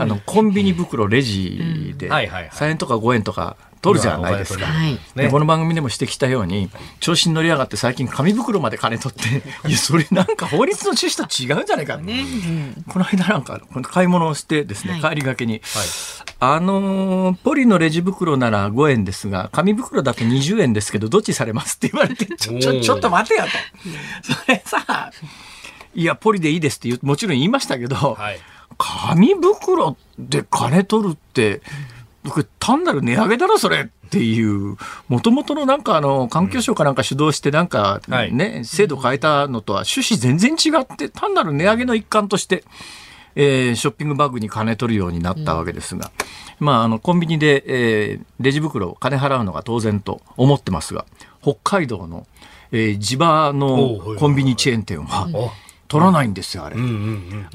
あのコンビニ袋レジで3円とか5円とか取るじゃないですか、ね、この番組でも指摘したように調子に乗り上がって最近紙袋まで金取っていやそれなんか法律の趣旨と違うんじゃないか、ねうん、この間なんか買い物をしてですね、はい、帰りがけに、はい、あのポリのレジ袋なら5円ですが紙袋だと20円ですけどどっちされますって言われてちょちょちょっと待てよと。それさいやポリでいいですってもちろん言いましたけど、はい、紙袋で金取るって。僕単なる値上げだろそれっていうもともとのなんかあの環境省かなんか主導してなんかね、制度変えたのとは趣旨全然違って単なる値上げの一環として、えー、ショッピングバッグに金取るようになったわけですが、うん、まああのコンビニで、えー、レジ袋金払うのが当然と思ってますが北海道の、えー、地場のコンビニチェーン店は、取らないんですよ、あれ。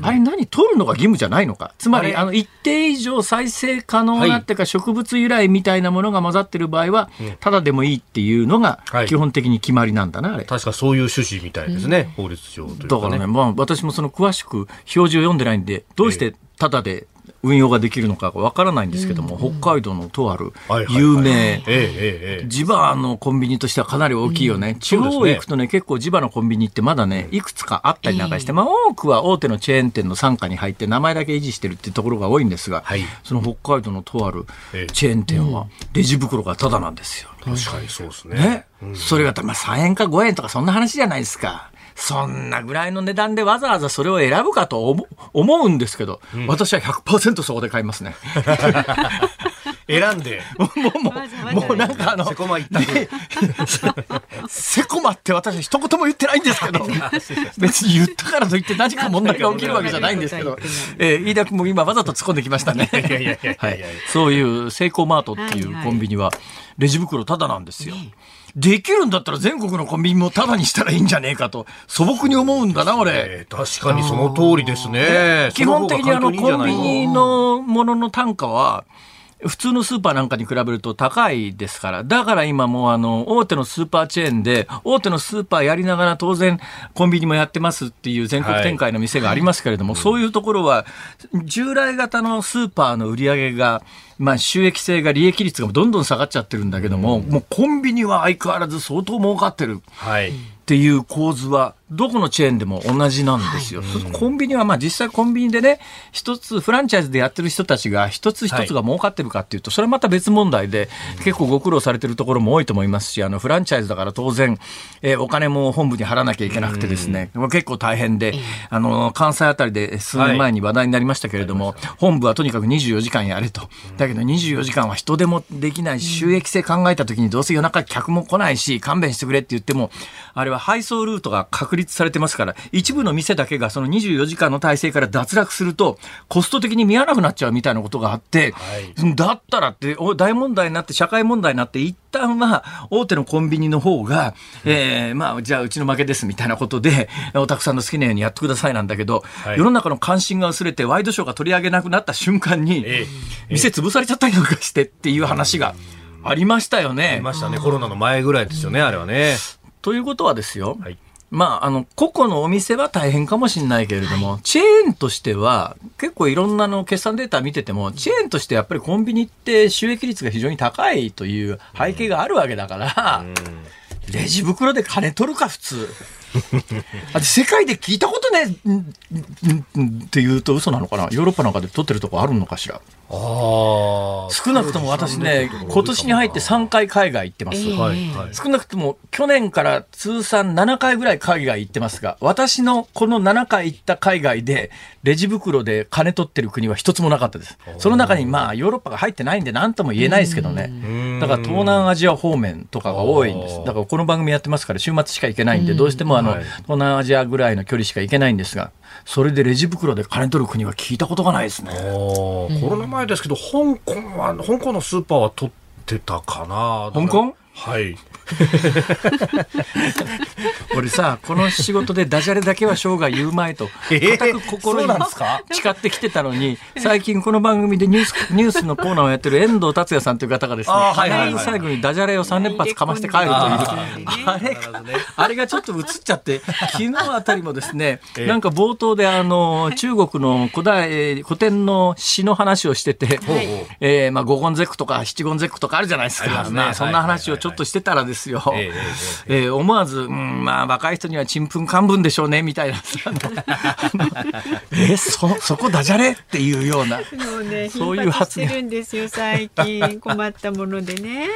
あれ何取るのが義務じゃないのか。つまり、あの、一定以上再生可能なっていうか、植物由来みたいなものが混ざってる場合は、ただでもいいっていうのが、基本的に決まりなんだな、あれ。確かそういう趣旨みたいですね、法律上、だからね、まあ、私もその詳しく表示を読んでないんで、どうしてただで運用ができるのかわからないんですけども、うん、北海道のとある有名、地場のコンビニとしてはかなり大きいよね、うん、地方行くとね、結構地場のコンビニってまだね、いくつかあったりなんかして、まあ、多くは大手のチェーン店の傘下に入って、名前だけ維持してるっていうところが多いんですが、はい、その北海道のとあるチェーン店は、レジ袋がただなんですよ。確かにそうですね。ね。うん、それが、まあ、3円か5円とか、そんな話じゃないですか。そんなぐらいの値段でわざわざそれを選ぶかと思うんですけど、うん、私は100%そこで買いますね。選んで。もう、もう、もうなんかあの、セコマ行ったセコマって私一言も言ってないんですけど、別に言ったからといって何か問題が起きるわけじゃないんですけど、えー、飯田君も今わざと突っ込んできましたね。はい。そういうセイコーマートっていうコンビニは、レジ袋ただなんですよ。できるんだったら全国のコンビニもタダにしたらいいんじゃねえかと素朴に思うんだな俺、えー、確かにその通りですね。基本的にあの。コンビニのものの単価は普通のスーパーなんかに比べると高いですから、だから今もうあの、大手のスーパーチェーンで、大手のスーパーやりながら当然コンビニもやってますっていう全国展開の店がありますけれども、はい、そういうところは、従来型のスーパーの売り上げが、まあ収益性が利益率がどんどん下がっちゃってるんだけども、もうコンビニは相変わらず相当儲かってる。はい。っていう構図はどこのチェーンでも同じなんですよ。はい、コンビニはまあ実際コンビニでね、一つフランチャイズでやってる人たちが一つ一つが儲かってるかっていうと、それはまた別問題で、結構ご苦労されてるところも多いと思いますし、あのフランチャイズだから当然、えー、お金も本部に払わなきゃいけなくてですね、結構大変で、あの、関西あたりで数年前に話題になりましたけれども、はい、本部はとにかく24時間やれと。だけど24時間は人でもできない収益性考えた時にどうせ夜中客も来ないし、勘弁してくれって言っても、あれは配送ルートが確立されてますから、一部の店だけがその24時間の体制から脱落すると、コスト的に見合わなくなっちゃうみたいなことがあって、はい、だったらって、大問題になって、社会問題になって、一旦は大手のコンビニの方が、えー、まあ、じゃあうちの負けですみたいなことで、おたくさんの好きなようにやってくださいなんだけど、はい、世の中の関心が薄れて、ワイドショーが取り上げなくなった瞬間に、えー、店潰されちゃったりとかしてっていう話が。ありましたよね。ありましたね。コロナの前ぐらいですよね、あれはね。ということはですよ、はい、まあ、あの、個々のお店は大変かもしれないけれども、はい、チェーンとしては、結構いろんなの決算データ見てても、チェーンとしてやっぱりコンビニって収益率が非常に高いという背景があるわけだから、レジ袋で金取るか、普通。世界で聞いたことねって言うと嘘なのかな？ヨーロッパなんかで取ってるとこあるのかしら？少なくとも私ね、今年に入って3回海外行ってます、えー、少なくとも去年から通算7回ぐらい海外行ってますが、私のこの7回行った海外で、レジ袋で金取ってる国は一つもなかったです。その中にまあヨーロッパが入ってないんで何とも言えないですけどね。だから東南アジア方面とかが多いんです。だからこの番組やってますから週末しか行けないんで、どうしてもあの、東南アジアぐらいの距離しか行けないんですが、それでレジ袋で金取る国は聞いたことがないですね。コロナ前ですけど、香港は、香港のスーパーは取ってたかな。香港？はい。俺さこの仕事でダジャレだけは生涯言うまいと固く心に誓ってきてたのに最近この番組でニュースニュースのコーナーをやってる遠藤達也さんという方がですね必ず最後にダジャレを3連発かまして帰るという。あれがあれがちょっと映っちゃって昨日あたりもですね なんか冒頭であの中国の古代古典の詩の話をしてて、えー、まあ五言絶句とか七言絶句とかあるじゃないですか、まあ、そんな話をちょっとしてたらですよ、えー、えー、思わず、うん、まあ若い人にはちんぷんかんぶんでしょうねみたいな。えそそこダジャレっていうような。そう,、ね、そういう発言。るんですよ最近。困ったものでね。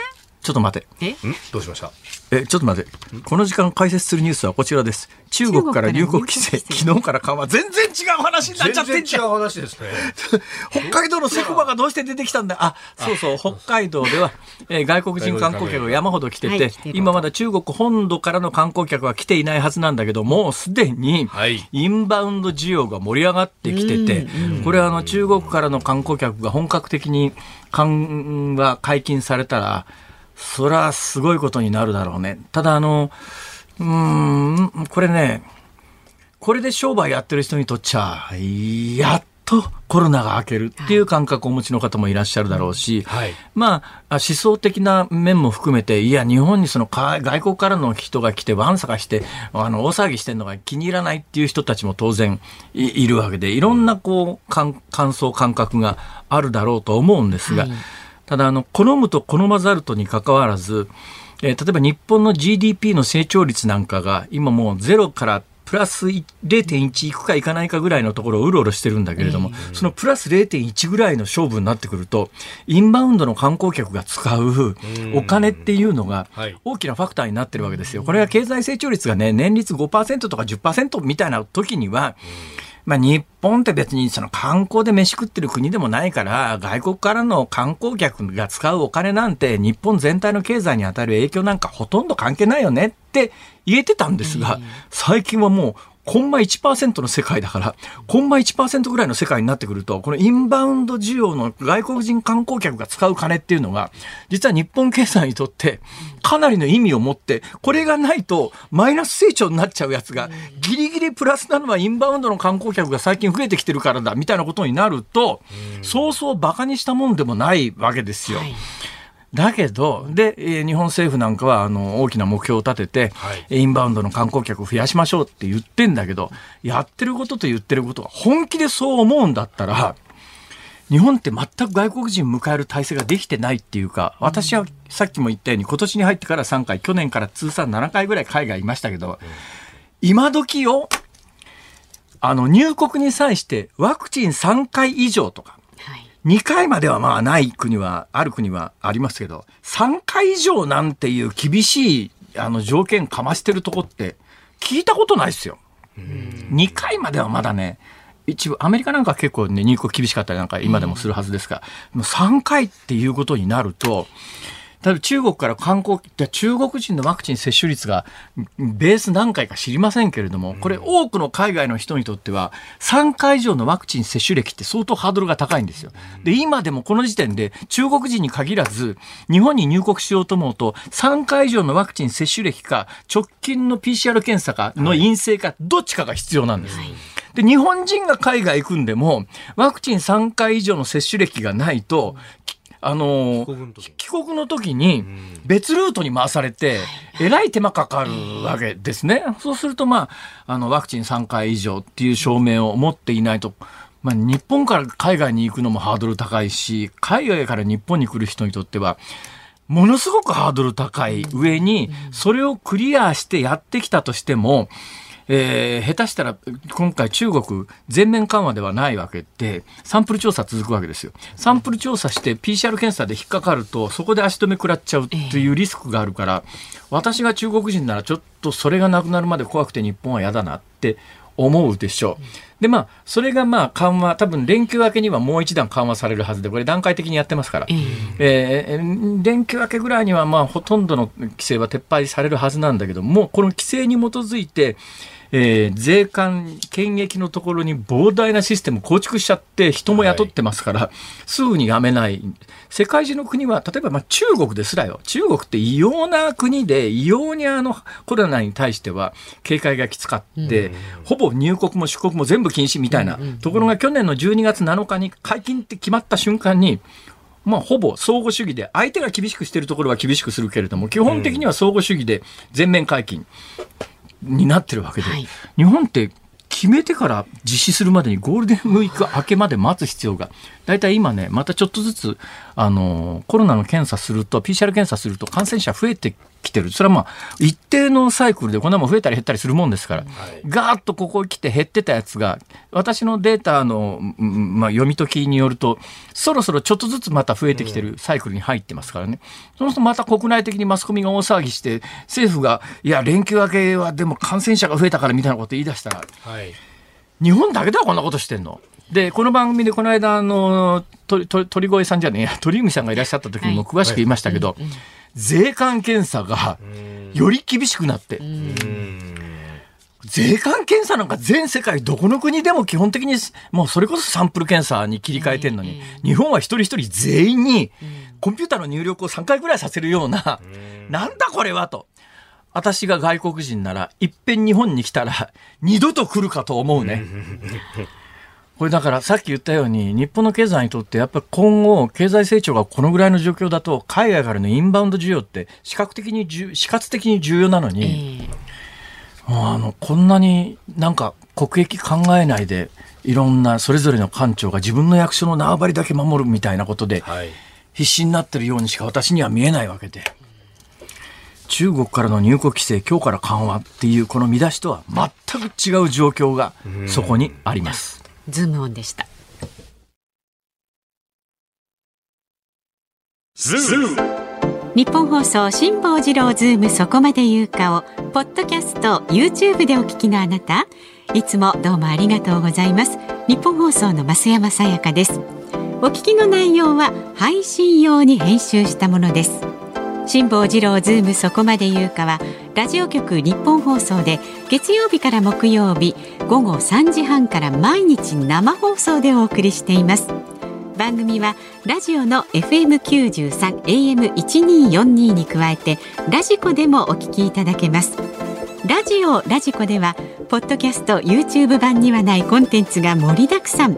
ちょっと待て。え？どうしました？え、ちょっと待って。この時間解説するニュースはこちらです。中国から入国規制、昨日から緩和。全然違う話になっちゃってんじゃん。違う話ですね。北海道のセコバがどうして出てきたんだ？あ、そうそう、北海道では、えー、外国人観光客が山ほど来てて、今まだ中国本土からの観光客は来ていないはずなんだけど、もうすでに、インバウンド需要が盛り上がってきてて、これはあの中国からの観光客が本格的に緩和解禁されたら、それはすごいことになるだろうね。ただ、あの、うん、これね、これで商売やってる人にとっちゃ、やっとコロナが明けるっていう感覚をお持ちの方もいらっしゃるだろうし、はい、まあ、思想的な面も含めて、いや、日本にその外国からの人が来て、わんさかして、あの、大騒ぎしてるのが気に入らないっていう人たちも当然いるわけで、いろんなこう、感想、感覚があるだろうと思うんですが、はい、ただ、あの、好むと好まざるとにかかわらず、えー、例えば日本の GDP の成長率なんかが今もうゼロからプラス0.1いくかいかないかぐらいのところをうろうろしてるんだけれども、そのプラス0.1ぐらいの勝負になってくると、インバウンドの観光客が使うお金っていうのが大きなファクターになってるわけですよ。これは経済成長率がね、年率5%とか10%みたいな時には、まあ、日本って別にその観光で飯食ってる国でもないから、外国からの観光客が使うお金なんて日本全体の経済に与える影響なんかほとんど関係ないよねって言えてたんですが、最近はもうコンマ1%の世界だから、コンマ1%ぐらいの世界になってくると、このインバウンド需要の外国人観光客が使う金っていうのが、実は日本経済にとってかなりの意味を持って、これがないとマイナス成長になっちゃうやつが、ギリギリプラスなのはインバウンドの観光客が最近増えてきてるからだ、みたいなことになると、そうそう馬鹿にしたもんでもないわけですよ。はいだけど、で、日本政府なんかは、あの、大きな目標を立てて、はい、インバウンドの観光客を増やしましょうって言ってんだけど、やってることと言ってることが本気でそう思うんだったら、日本って全く外国人迎える体制ができてないっていうか、私はさっきも言ったように、今年に入ってから3回、去年から通算7回ぐらい海外いましたけど、今時よ、あの、入国に際してワクチン3回以上とか、2回まではまあない国は、ある国はありますけど、3回以上なんていう厳しいあの条件かましてるとこって聞いたことないですよ。2回まではまだね、一部、アメリカなんか結構ね、入国厳しかったりなんか今でもするはずですが、もう3回っていうことになると、例えば中国から観光、中国人のワクチン接種率がベース何回か知りませんけれども、これ多くの海外の人にとっては、3回以上のワクチン接種歴って相当ハードルが高いんですよ。で、今でもこの時点で中国人に限らず、日本に入国しようと思うと、3回以上のワクチン接種歴か、直近の PCR 検査かの陰性か、どっちかが必要なんです。で、日本人が海外行くんでも、ワクチン3回以上の接種歴がないと、あの帰国の時。に別ルートに回されて、えらい手間かかるわけですね。そうすると、まあ、あの、ワクチン3回以上っていう証明を持っていないと、まあ、日本から海外に行くのもハードル高いし、海外から日本に来る人にとっては、ものすごくハードル高い上に、それをクリアしてやってきたとしても、えー、下手したら今回中国全面緩和ではないわけでサンプル調査続くわけですよサンプル調査して PCR 検査で引っかかるとそこで足止め食らっちゃうというリスクがあるから、私が中国人ならちょっとそれがなくなるまで怖くて日本は嫌だなって思うでしょう。で、まあ、それがまあ緩和、多分連休明けにはもう一段緩和されるはずで、これ段階的にやってますから、えー、連休明けぐらいにはまあほとんどの規制は撤廃されるはずなんだけども、この規制に基づいて、えー、税関、検疫のところに膨大なシステム構築しちゃって人も雇ってますから、はい、すぐにやめない。世界中の国は、例えばまあ中国ですらよ。中国って異様な国で、異様にあのコロナに対しては警戒がきつかって、うん、ほぼ入国も出国も全部禁止みたいな。ところが去年の12月7日に解禁って決まった瞬間に、まあ、ほぼ相互主義で、相手が厳しくしているところは厳しくするけれども、基本的には相互主義で全面解禁。になってるわけで、はい、日本って決めてから実施するまでにゴールデンウィーク明けまで待つ必要が、大体今ね、またちょっとずつ、あの、コロナの検査すると、PCR 検査すると感染者増えてきてる。それはまあ、一定のサイクルでこんなもん増えたり減ったりするもんですから、はい、ガーッとここに来て減ってたやつが、私のデータの、まあ、読み解きによると、そろそろちょっとずつまた増えてきてるサイクルに入ってますからね。そうするとまた国内的にマスコミが大騒ぎして、政府が、いや、連休明けはでも感染者が増えたからみたいなこと言い出したら、はい、日本だけではこんなことしてんの。で、この番組でこの間、あの、鳥越さんじゃねえや、鳥海さんがいらっしゃった時にも詳しく言いましたけど、はい。税関検査がより厳しくなって。税関検査なんか全世界どこの国でも基本的にもうそれこそサンプル検査に切り替えてるのに、日本は一人一人全員にコンピューターの入力を3回ぐらいさせるような、なんだこれはと。私が外国人なら、いっぺん日本に来たら、二度と来るかと思うね。これだからさっき言ったように日本の経済にとってやっぱり今後経済成長がこのぐらいの状況だと海外からのインバウンド需要って視覚的に死活的に重要なのに、えー、もうあのこんなになんか国益考えないでいろんなそれぞれの官庁が自分の役所の縄張りだけ守るみたいなことで必死になってるようにしか私には見えないわけで。中国からの入国規制今日から緩和っていうこの見出しとは全く違う状況がそこにあります。ズームオンでした。ニッポン放送辛坊治郎ズームそこまで言うかをポッドキャスト YouTube でお聞きのあなたいつもどうもありがとうございます。ニッポン放送の増山さやかです。お聞きの内容は配信用に編集したものです辛坊治郎ズームそこまで言うかはラジオ局ニッポン放送で月曜日から木曜日午後3時半から毎日生放送でお送りしています。番組はラジオの FM93 AM1242 に加えてラジコでもお聞きいただけます。ラジオラジコではポッドキャスト YouTube 版にはないコンテンツが盛りだくさん。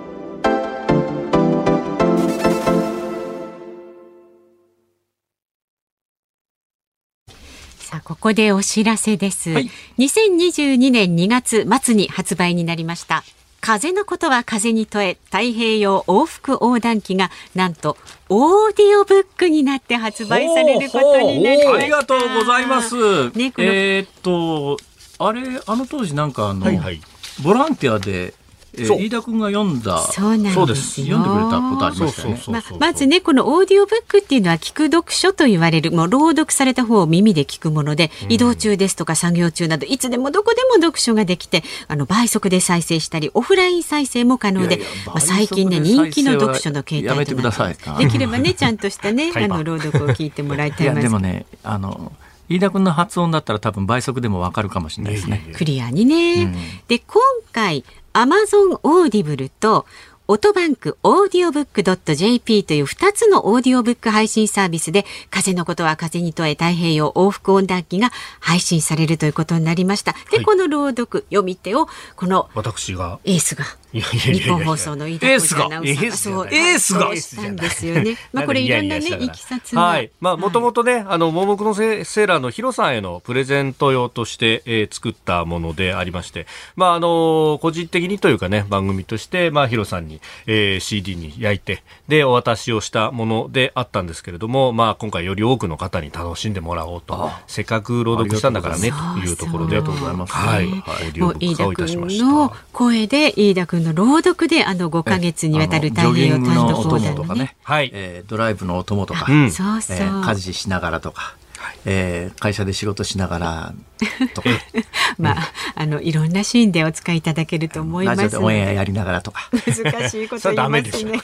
ここでお知らせです、はい、2022年2月末に発売になりました。風のことは風に問え太平洋往復横断記がなんとオーディオブックになって発売されることになりましたありがとうございます、ね、えー、っとあれあの当時なんかあの、はいはい、ボランティアでえー、飯田君が読んだ。そうなんです読んでくれたことありましたね。ままずねこのオーディオブックっていうのは聞く読書と言われるもう朗読された方を耳で聞くもので、うん、移動中ですとか作業中などいつでもどこでも読書ができてあの倍速で再生したりオフライン再生も可能でまあ、最近ね人気の読書の形態となってできればねちゃんとしたね あの朗読を聞いてもらいたいでもねあの飯田君の発音だったら多分倍速でもわかるかもしれないですね。クリアにね。うん、で今回アマゾンオーディブルとオトバンクオーディオブック .jp という2つのオーディオブック配信サービスで風のことは風に問え太平洋往復横断記が配信されるということになりました。で、はい、この朗読読み手をこの私がエースが日本放送の飯田浩アナウンサーが。そう。エースが。したんですよね。まあこれいろんなねいきさつはい。まあもともとねあの盲目のセーラーのヒロさんへのプレゼント用として、えー、作ったものでありまして、まああの個人的にというかね番組としてまあヒロさんに、えー、CD に焼いてでお渡しをしたものであったんですけれども、まあ今回より多くの方に楽しんでもらおうと。せっかく朗読したんだからねというところでありがとうございます。はい。オーディオブックをいたしました。の声で飯田君の朗読であの5か月にわたる太平洋単独横断のね、はい、えー、ドライブのお供とか、うん、そうそう、えー、家事しながらとか、はい、えー、会社で仕事しながらとか。まあ、あのいろんなシーンでお使いいただけると思います。ラジオでオンエアやりながらとか。難しいこと言いますね。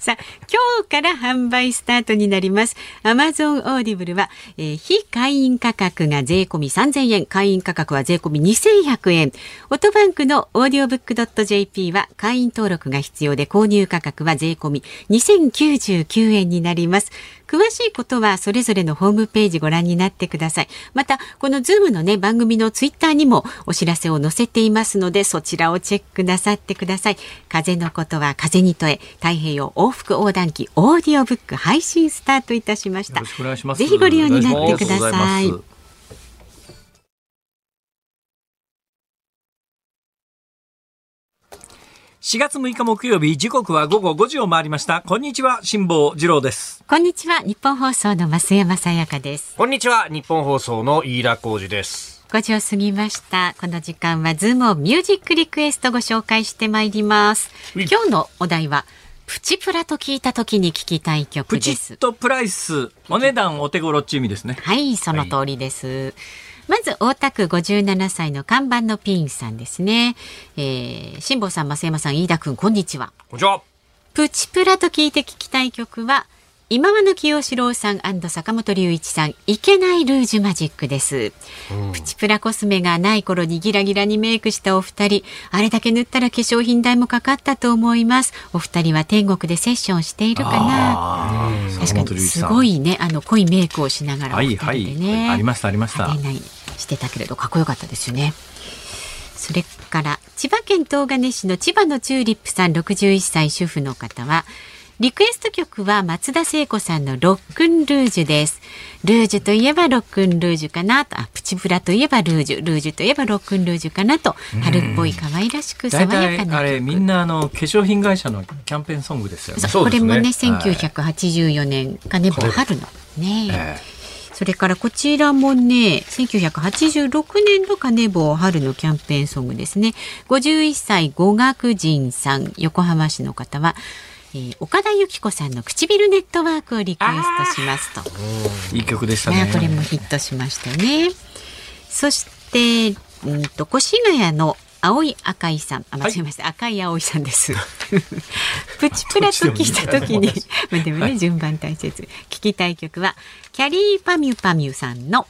さあ今日から販売スタートになります。アマゾンオーディブルは、えー、非会員価格が税込み3000円。会員価格は税込み2100円。オトバンクのオーディオブックドット JP は会員登録が必要で購入価格は税込み2099円になります詳しいことはそれぞれのホームページご覧になってくださいまたこのズームのね、番組のツイッターにもお知らせを載せていますので、そちらをチェックなさってください。風のことは風に問え、太平洋往復横断記オーディオブック配信スタートいたしました。ぜひご利用になってください。4月6日木曜日時刻は午後5時を回りました。こんにちは辛坊治郎です。こんにちはニッポン放送の増山さやかです。こんにちはニッポン放送の飯田浩司です。5時を過ぎました。この時間はズームをミュージックリクエストご紹介してまいります。今日のお題はプチプラと聞いた時に聞きたい曲です。プチッとプライスお値段お手頃っちゅう意味ですねはいその通りです、はいまず大田区57歳の看板のピンさんですね。えー、辛坊さん、増山さん、飯田くん、こんにちは。こんにちは。プチプラと聞いて聞きたい曲は、今和の清志郎さん坂本龍一さんいけないルージュマジックです、うん、プチプラコスメがない頃にギラギラにメイクしたお二人あれだけ塗ったら化粧品代もかかったと思います。お二人は天国でセッションしているかな。確かにすごいねあの濃いメイクをしながらお二人でね、はいはい、ありましたありました。してたけれどかっこよかったですよね。それから千葉県東金市の千葉のチューリップさん61歳主婦の方はリクエスト曲は松田聖子さんのロックンルージュです。ルージュといえばロックンルージュかなと、あプチプラといえばルージュ、ルージュといえばロックンルージュかなと、春っぽい可愛らしく爽やかなあれみんなあの化粧品会社のキャンペーンソングですよね。これもね、1984年かね、春のね。えーそれからこちらもね、1986年のカネボウ春のキャンペーンソングですね。51歳語学人さん、横浜市の方は、えー、岡田由紀子さんの唇ネットワークをリクエストしますと。いい曲でしたね。これもヒットしましたね。そして、うんと越谷の青い赤いさん、あ、間違えました、はい、赤い青いさんです。プチプラと聞いた時に、まあでもね、順番大切。聞きたい曲は、キャリーパミュパミュさんの、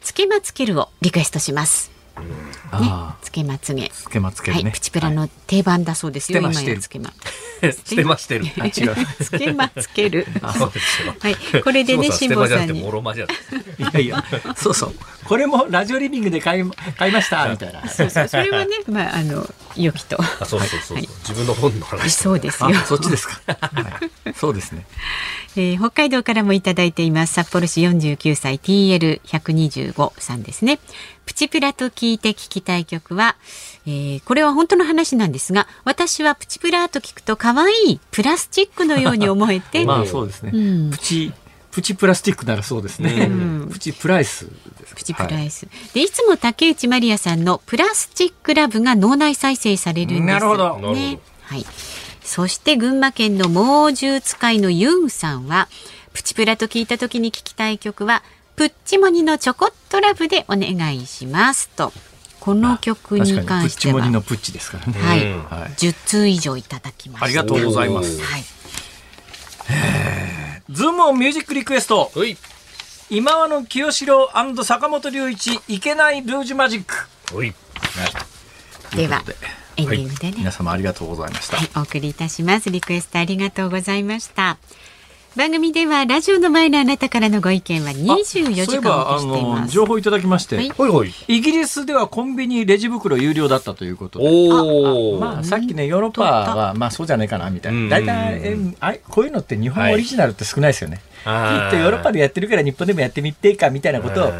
つけまつけるをリクエストします。ね、つけまつげ。つけまつげ、ね、はい、プチプラの定番だそうですよ。今やつけま。捨てましてる。違う。つけまつける。はい、これでね、辛坊さんに。いやいや、そうそう。これもラジオリビングで買い、買いました、みたいな。そうそう、それはね、まあ、あの、良きと。あ、そうそうそう。自分の本の話。そうですよ。そっちですか。そうですね。えー、北海道からもいただいています札幌市49歳 TL125 さんですねプチプラと聞いて聞きたい曲は、えー、これは本当の話なんですが私はプチプラと聞くと可愛いプラスチックのように思えて まあそうですね、うん、プチプチプラスティックならそうですね。うん、プチプライスプチプライス。はい、でいつも竹内まりやさんのプラスチックラブが脳内再生されるんです、ね。なるほど。ね。はい。そして群馬県の猛獣使いのユンさんはプチプラと聞いた時に聞きたい曲はプッチモニのチョコットラブでお願いしますと。この曲に関しては、プッチモニのプッチですからね。はい、はい、10通以上いただきました。ありがとうございます。はい。ズームオンミュージックリクエスト。今和の清志郎坂本龍一いけないルージュマジック。では。エンディングでね、はい、皆様ありがとうございました、はい、お送りいたしますリクエストありがとうございました番組ではラジオの前のあなたからのご意見は24時間おしています。情報いただきまして、はい、イギリスではコンビニレジ袋有料だったということで。まあ、さっきねヨーロッパはまあそうじゃないかなみたいな。大体えあこういうのって日本オリジナルって少ないですよね、きっとヨーロッパでやってるから日本でもやってみてかみたいなことを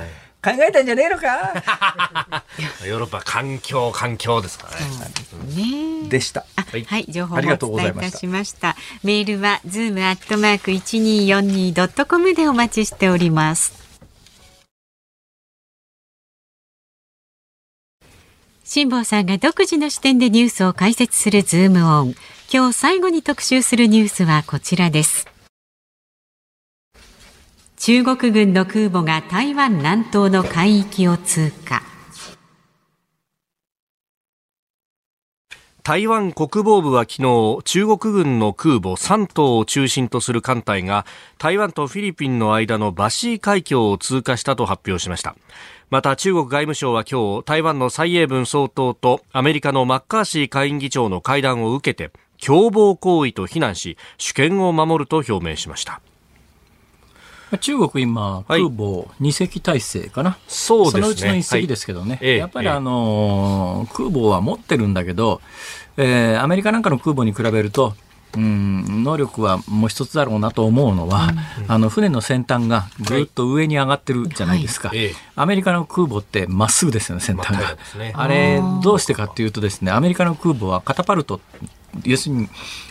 考えたんじゃねえのか？ヨーロッパ環境環境ですからね。ねでした。はい、はい、情報をお伝えいたしました。メールはズームアットマーク一二四二ドットコムでお待ちしております。辛坊さんが独自の視点でニュースを解説するズームオン。今日最後に特集するニュースはこちらです。中国軍の空母が台湾南東の海域を通過。台湾国防部は昨日中国軍の空母山東を中心とする艦隊が台湾とフィリピンの間のバシー海峡を通過したと発表しました。また中国外務省は今日台湾の蔡英文総統とアメリカのマッカーシー下院議長の会談を受けて共謀行為と非難し主権を守ると表明しました。中国今、空母2隻体制かな、そうですね、そのうちの1隻ですけどね、はい、やっぱり、あのー、空母は持ってるんだけど、えー、アメリカなんかの空母に比べると、うん、能力はもう一つだろうなと思うのは、うん、あの船の先端がぐっと上に上がってるじゃないですか、はい、アメリカの空母ってまっすぐですよね、先端が。ね、あれ、どうしてかっていうとですね、アメリカの空母はカタパルト、要するに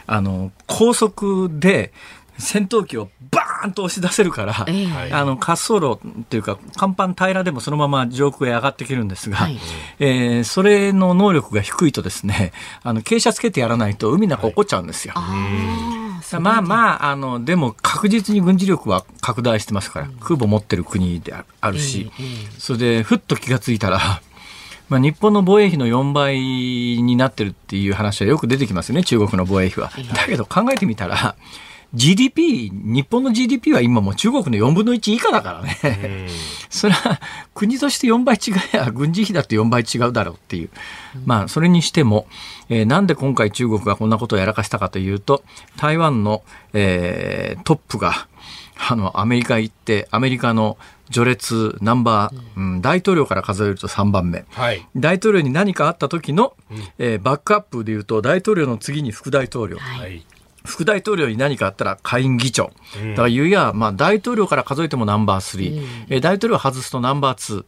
あの高速で戦闘機をバーーンと押し出せるから、えー、あの滑走路っていうか甲板平らでもそのまま上空へ上がっていけるんですが、はい、えー、それの能力が低いとですねあの傾斜つけてやらないと海の中落っこっちゃうんですよ。はいまあまあ、あの、でも確実に軍事力は拡大してますから、うん、空母持ってる国であるし、うんうん、それでふっと気がついたら、まあ、日本の防衛費の4倍になってるっていう話はよく出てきますよね、中国の防衛費は。だけど考えてみたら、GDP、日本の GDP は今もう中国の4分の1以下だからね。それは国として4倍違えば軍事費だって4倍違うだろうっていう。まあ、それにしても、えー、なんで今回中国がこんなことをやらかしたかというと、台湾の、えー、トップが、あの、アメリカ行って、アメリカの序列ナンバー、うん、大統領から数えると3番目、はい、大統領に何かあった時の、うん、えー、バックアップでいうと大統領の次に副大統領、はい、副大統領に何かあったら下院議長。だから言うや、まあ、大統領から数えてもナンバー3、うん、大統領を外すとナンバー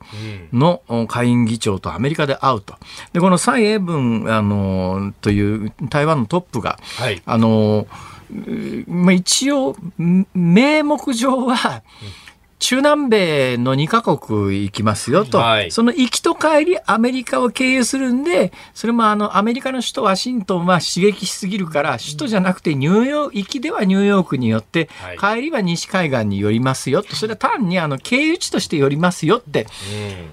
2の下院議長とアメリカで会うと。で、この蔡英文、あの、という台湾のトップが、はい、あの、まあ、一応、名目上は、うん中南米の2カ国行きますよと、はい、その行きと帰りアメリカを経由するんで、それもあのアメリカの首都ワシントンは刺激しすぎるから、首都じゃなくてニューヨーク、行きではニューヨークによって、帰りは西海岸に寄りますよと、それは単にあの経由地として寄りますよって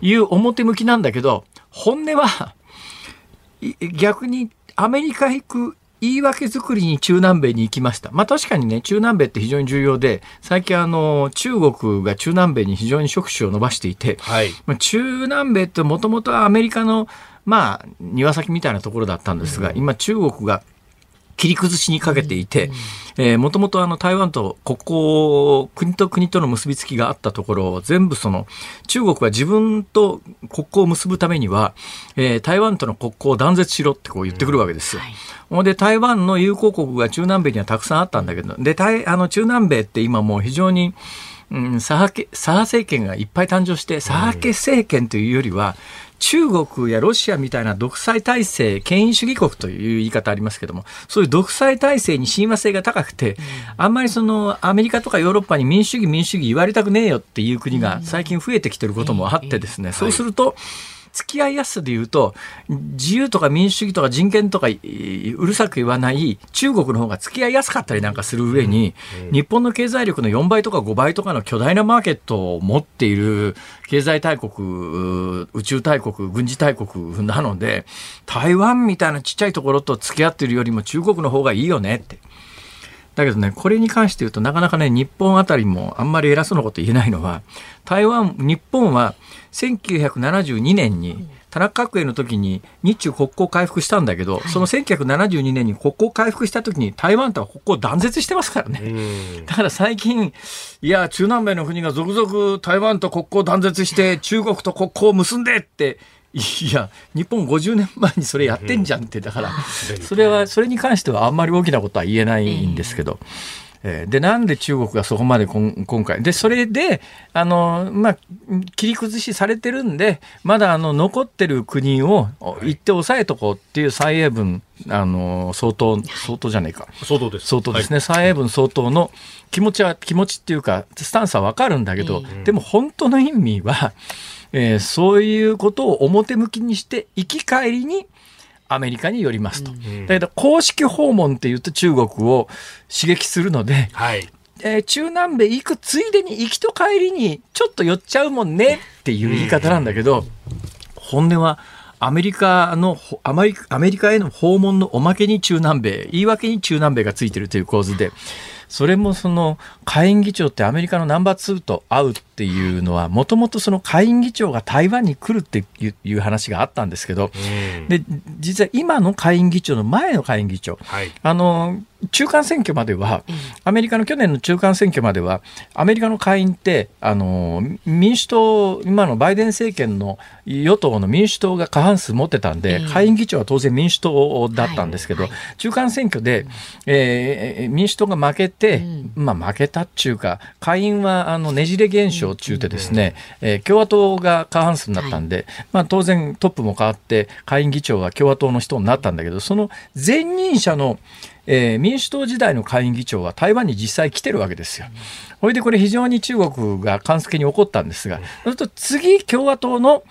いう表向きなんだけど、本音は逆にアメリカ行く言い訳作りに中南米に行きました。まあ確かにね、中南米って非常に重要で、最近あの、中国が中南米に非常に触手を伸ばしていて、はい、まあ、中南米ってもともとはアメリカの、まあ、庭先みたいなところだったんですが、うん、今中国が切り崩しにかけていて、もともとあの台湾と国交、国と国との結びつきがあったところを全部その中国は自分と国交を結ぶためには、えー、台湾との国交を断絶しろってこう言ってくるわけですよ。うんはい、で台湾の友好国が中南米にはたくさんあったんだけど、で、あの中南米って今もう非常にうん、左派左派政権がいっぱい誕生して左派系政権というよりは、中国やロシアみたいな独裁体制、権威主義国という言い方ありますけども、そういう独裁体制に親和性が高くて、あんまりそのアメリカとかヨーロッパに民主主義民主主義言われたくねえよっていう国が最近増えてきてることもあってですね、そうすると、付き合いやすさで言うと、自由とか民主主義とか人権とかうるさく言わない中国の方が付き合いやすかったりなんかする上に、日本の経済力の4倍とか5倍とかの巨大なマーケットを持っている経済大国、宇宙大国、軍事大国なので、台湾みたいなちっちゃいところと付き合ってるよりも中国の方がいいよねって。だけどね、これに関して言うとなかなかね、日本あたりもあんまり偉そうなこと言えないのは、台湾、日本は1972年に田中角栄の時に日中国交回復したんだけど、はい、その1972年に国交回復した時に台湾とは国交断絶してますからね。だから最近、いや、中南米の国が続々台湾と国交断絶して中国と国交を結んでっていや、日本50年前にそれやってんじゃんって、だから、それは、それに関してはあんまり大きなことは言えないんですけど、えー、で、なんで中国がそこまで今回、で、それで、あの、まあ、切り崩しされてるんで、まだあの、残ってる国を行って抑えとこうっていう蔡英文、あの、総統、総統じゃねえか。総統です。総統ですね。蔡、はい、英文総統の気持ちは、気持ちっていうか、スタンスはわかるんだけど、でも本当の意味は、えー、そういうことを表向きにして行き帰りにアメリカに寄りますと。うん、だけど公式訪問って言うと中国を刺激するので、はい。えー、中南米行くついでに行きと帰りにちょっと寄っちゃうもんねっていう言い方なんだけど、本音はアメリカのアメリカへの訪問のおまけに中南米言い訳に中南米がついてるという構図でそれもその下院議長ってアメリカのナンバー2と会うっていうのはもともとその下院議長が台湾に来るっていう話があったんですけど、で実は今の下院議長の前の下院議長、はい、あの中間選挙までは、アメリカの去年の中間選挙までは、アメリカの下院って、あの、民主党、今のバイデン政権の与党の民主党が過半数持ってたんで、下院議長は当然民主党だったんですけど、中間選挙で、えー、民主党が負けて、まあ負けたっていうか、下院はあのねじれ現象長中でですね、えー、共和党が過半数になったんで、はい、まあ、当然トップも変わって下院議長は共和党の人になったんだけどその前任者のえー、民主党時代の下院議長は台湾に実際来てるわけですよ。それでこれ非常に中国が関助に起こったんですが、そうすると次共和党の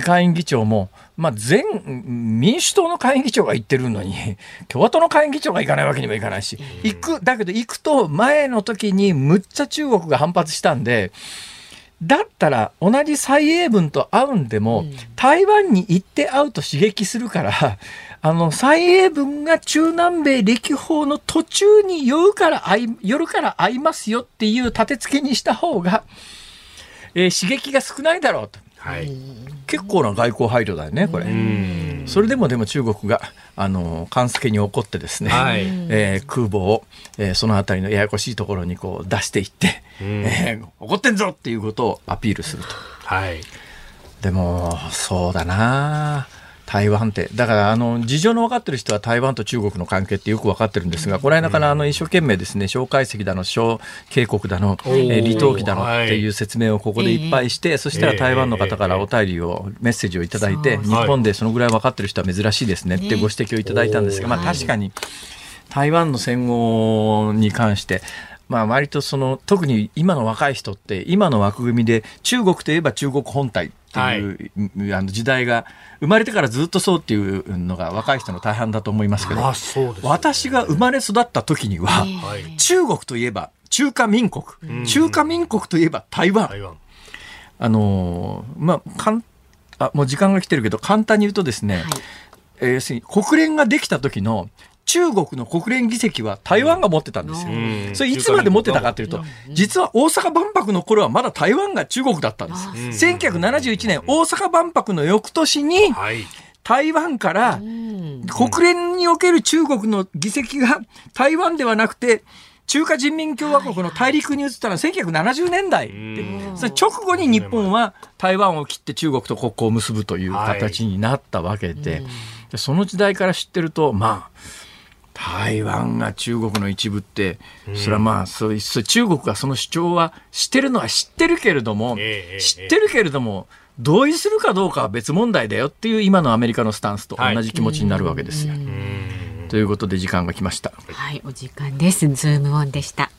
下院議長も、まあ、全民主党の下院議長が行ってるのに 共和党の下院議長が行かないわけにもいかないし行くだけど行くと前の時にむっちゃ中国が反発したんでだったら同じ蔡英文と会うんでも、台湾に行って会うと刺激するから あの蔡英文が中南米歴訪の途中に夜から会い夜から会いますよっていう立て付けにした方が、えー、刺激が少ないだろうと。はい、結構な外交配慮だよね、これ。それでもでも中国が、あの、関助に怒ってですね、はい、えー、空母を、えー、その辺りのややこしいところにこう出していって、えー、怒ってんぞっていうことをアピールすると。はい、でも、そうだな台湾って、だからあの事情の分かってる人は台湾と中国の関係ってよく分かってるんですが、この間からあの一生懸命ですね、蒋介石だの、蒋警国だの、え李登輝だのっていう説明をここでいっぱいして、そしたら台湾の方からお便りを、メッセージをいただいて、日本でそのぐらい分かってる人は珍しいですねってご指摘をいただいたんですが、まあ確かに台湾の戦後に関して、まあ、割とその特に今の若い人って今の枠組みで中国といえば中国本体っていう、はい、あの時代が生まれてからずっとそうっていうのが若い人の大半だと思いますけど、ね、私が生まれ育った時には、中国といえば中華民国、中華民国といえば台湾。台湾。あのまあかんあもう時間が来てるけど簡単に言うとですね、はい、えー、要するに国連ができた時の中国の国連議席は台湾が持ってたんですよ。それいつまで持ってたかというと、実は大阪万博の頃はまだ台湾が中国だったんです。1971年大阪万博の翌年に、台湾から国連における中国の議席が台湾ではなくて、中華人民共和国の大陸に移ったのは1970年代で、その直後に日本は台湾を切って中国と国交を結ぶという形になったわけで、その時代から知ってると、まあ、台湾が中国の一部って、それはまあそう中国がその主張はしてるのは知ってるけれども、知ってるけれども同意するかどうかは別問題だよっていう今のアメリカのスタンスと同じ気持ちになるわけですよ。ということで時間が来ました。はい、お時間です。ズームオンでした。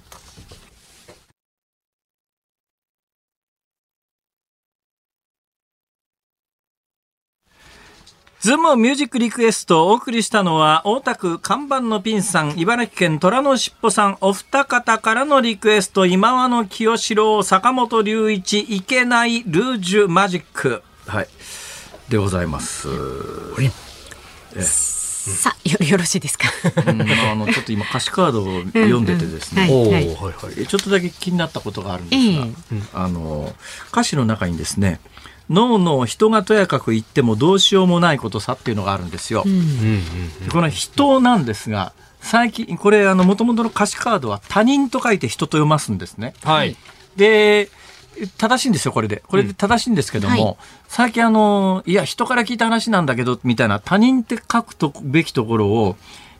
ズームミュージックリクエストをお送りしたのは、大田区看板のピンさん、茨城県虎のしっぽさん、お二方からのリクエスト、今和の清志郎、坂本龍一、いけないルージュマジック。はい。でございます。さあよよろしいですか？うん、あのちょっと今歌詞カードを読んでてですね、うんはいはい、ちょっとだけ気になったことがあるんですが、えー、あの歌詞の中にですね、脳の人がとやかく言ってもどうしようもないことさっていうのがあるんですよ。うん、この人なんですが最近これあの元々の歌詞カードは他人と書いて人と読ますんですね。はい、で正しいんですよこれで。これで正しいんですけども、うんはい、最近あのいや人から聞いた話なんだけどみたいな他人って書くとべきところを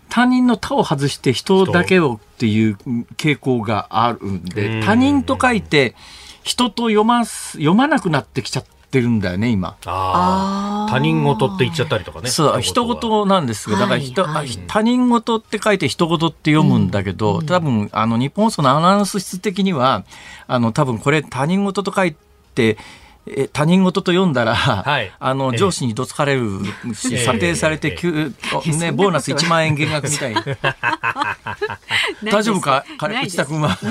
他人の他を外して人だけをっていう傾向があるんで他人と書いて人と読ます読まなくなってきちゃっってるんだよね、今。ああ。他人事って言っちゃったりとかね。そう、人事なんですが、だから人、はい、他人事って書いて人事って読むんだけど、うん、多分、あの、日本放送のアナウンス室的には、あの、多分これ他人事と書いて、え他人事と読んだら、はい、あの上司にどつかれるし、査定されて、え ね、ボーナス1万円減額みたい 大丈夫か？内田君は。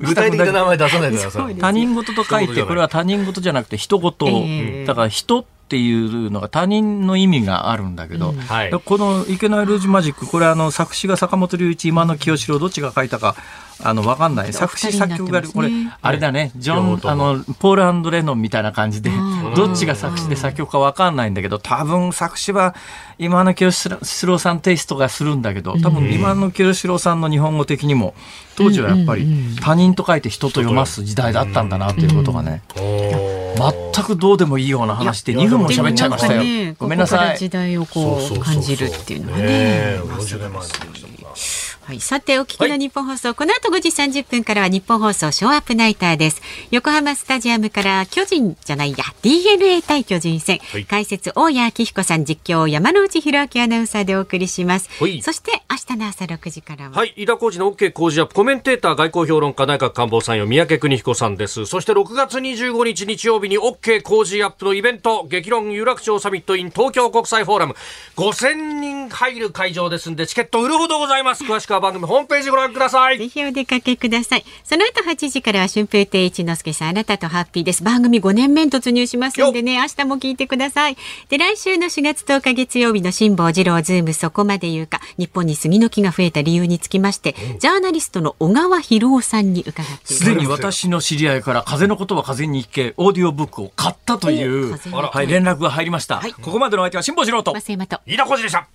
具体的な名前出さないでください。他人事と書いて、これは他人事じゃなくて人事。だから人っていうのが他人の意味があるんだけど、うん。はい、この「いけないルージュマジック」これあの作詞が坂本龍一今の清志郎どっちが書いたかあの分かんない。作詞作曲がこれあれだね。ジョンあのポールレノンみたいな感じでどっちが作詞で作曲か分かんないんだけど多分作詞は今の清志郎さんテイストがするんだけど多分今の清志郎さんの日本語的にも当時はやっぱり他人と書いて人と読ます時代だったんだなということがね。全くどうでもいいような話で2分も喋っちゃいましたよ。ね、ごめんなさい。時代をこう感じるっていうのはね。はい、さてお聞きの日本放送、はい、この後5時30分からは日本放送ショーアップナイターです。横浜スタジアムから巨人じゃないや DNA 対巨人戦、はい、解説大谷明彦さん実況山内弘明アナウンサーでお送りします、はい、そして明日の朝6時からは。はい。飯田浩司の OK 工事アップコメンテーター外交評論家内閣官房参与三宅邦彦さんです。そして6月25日日曜日に OK 工事アップのイベント激論有楽町サミットイン東京国際フォーラム。5000人入る会場ですんでチケット売るほどございます。詳しくは番組ホームページご覧ください。ぜひお出かけください。その後8時からは春風亭一之輔さん、あなたとハッピーです。番組5年目に突入しますんでね、明日も聞いてください。で、来週の4月10日月曜日の辛坊治郎ズームそこまで言うか、日本に杉の木が増えた理由につきまして、ジャーナリストの小川博夫さんに伺ってすでに私の知り合いから風のことは風に聞け、オーディオブックを買ったという、はい、連絡が入りました。はい、ここまでの相手は辛坊治郎と、増山と、飯田浩司でした。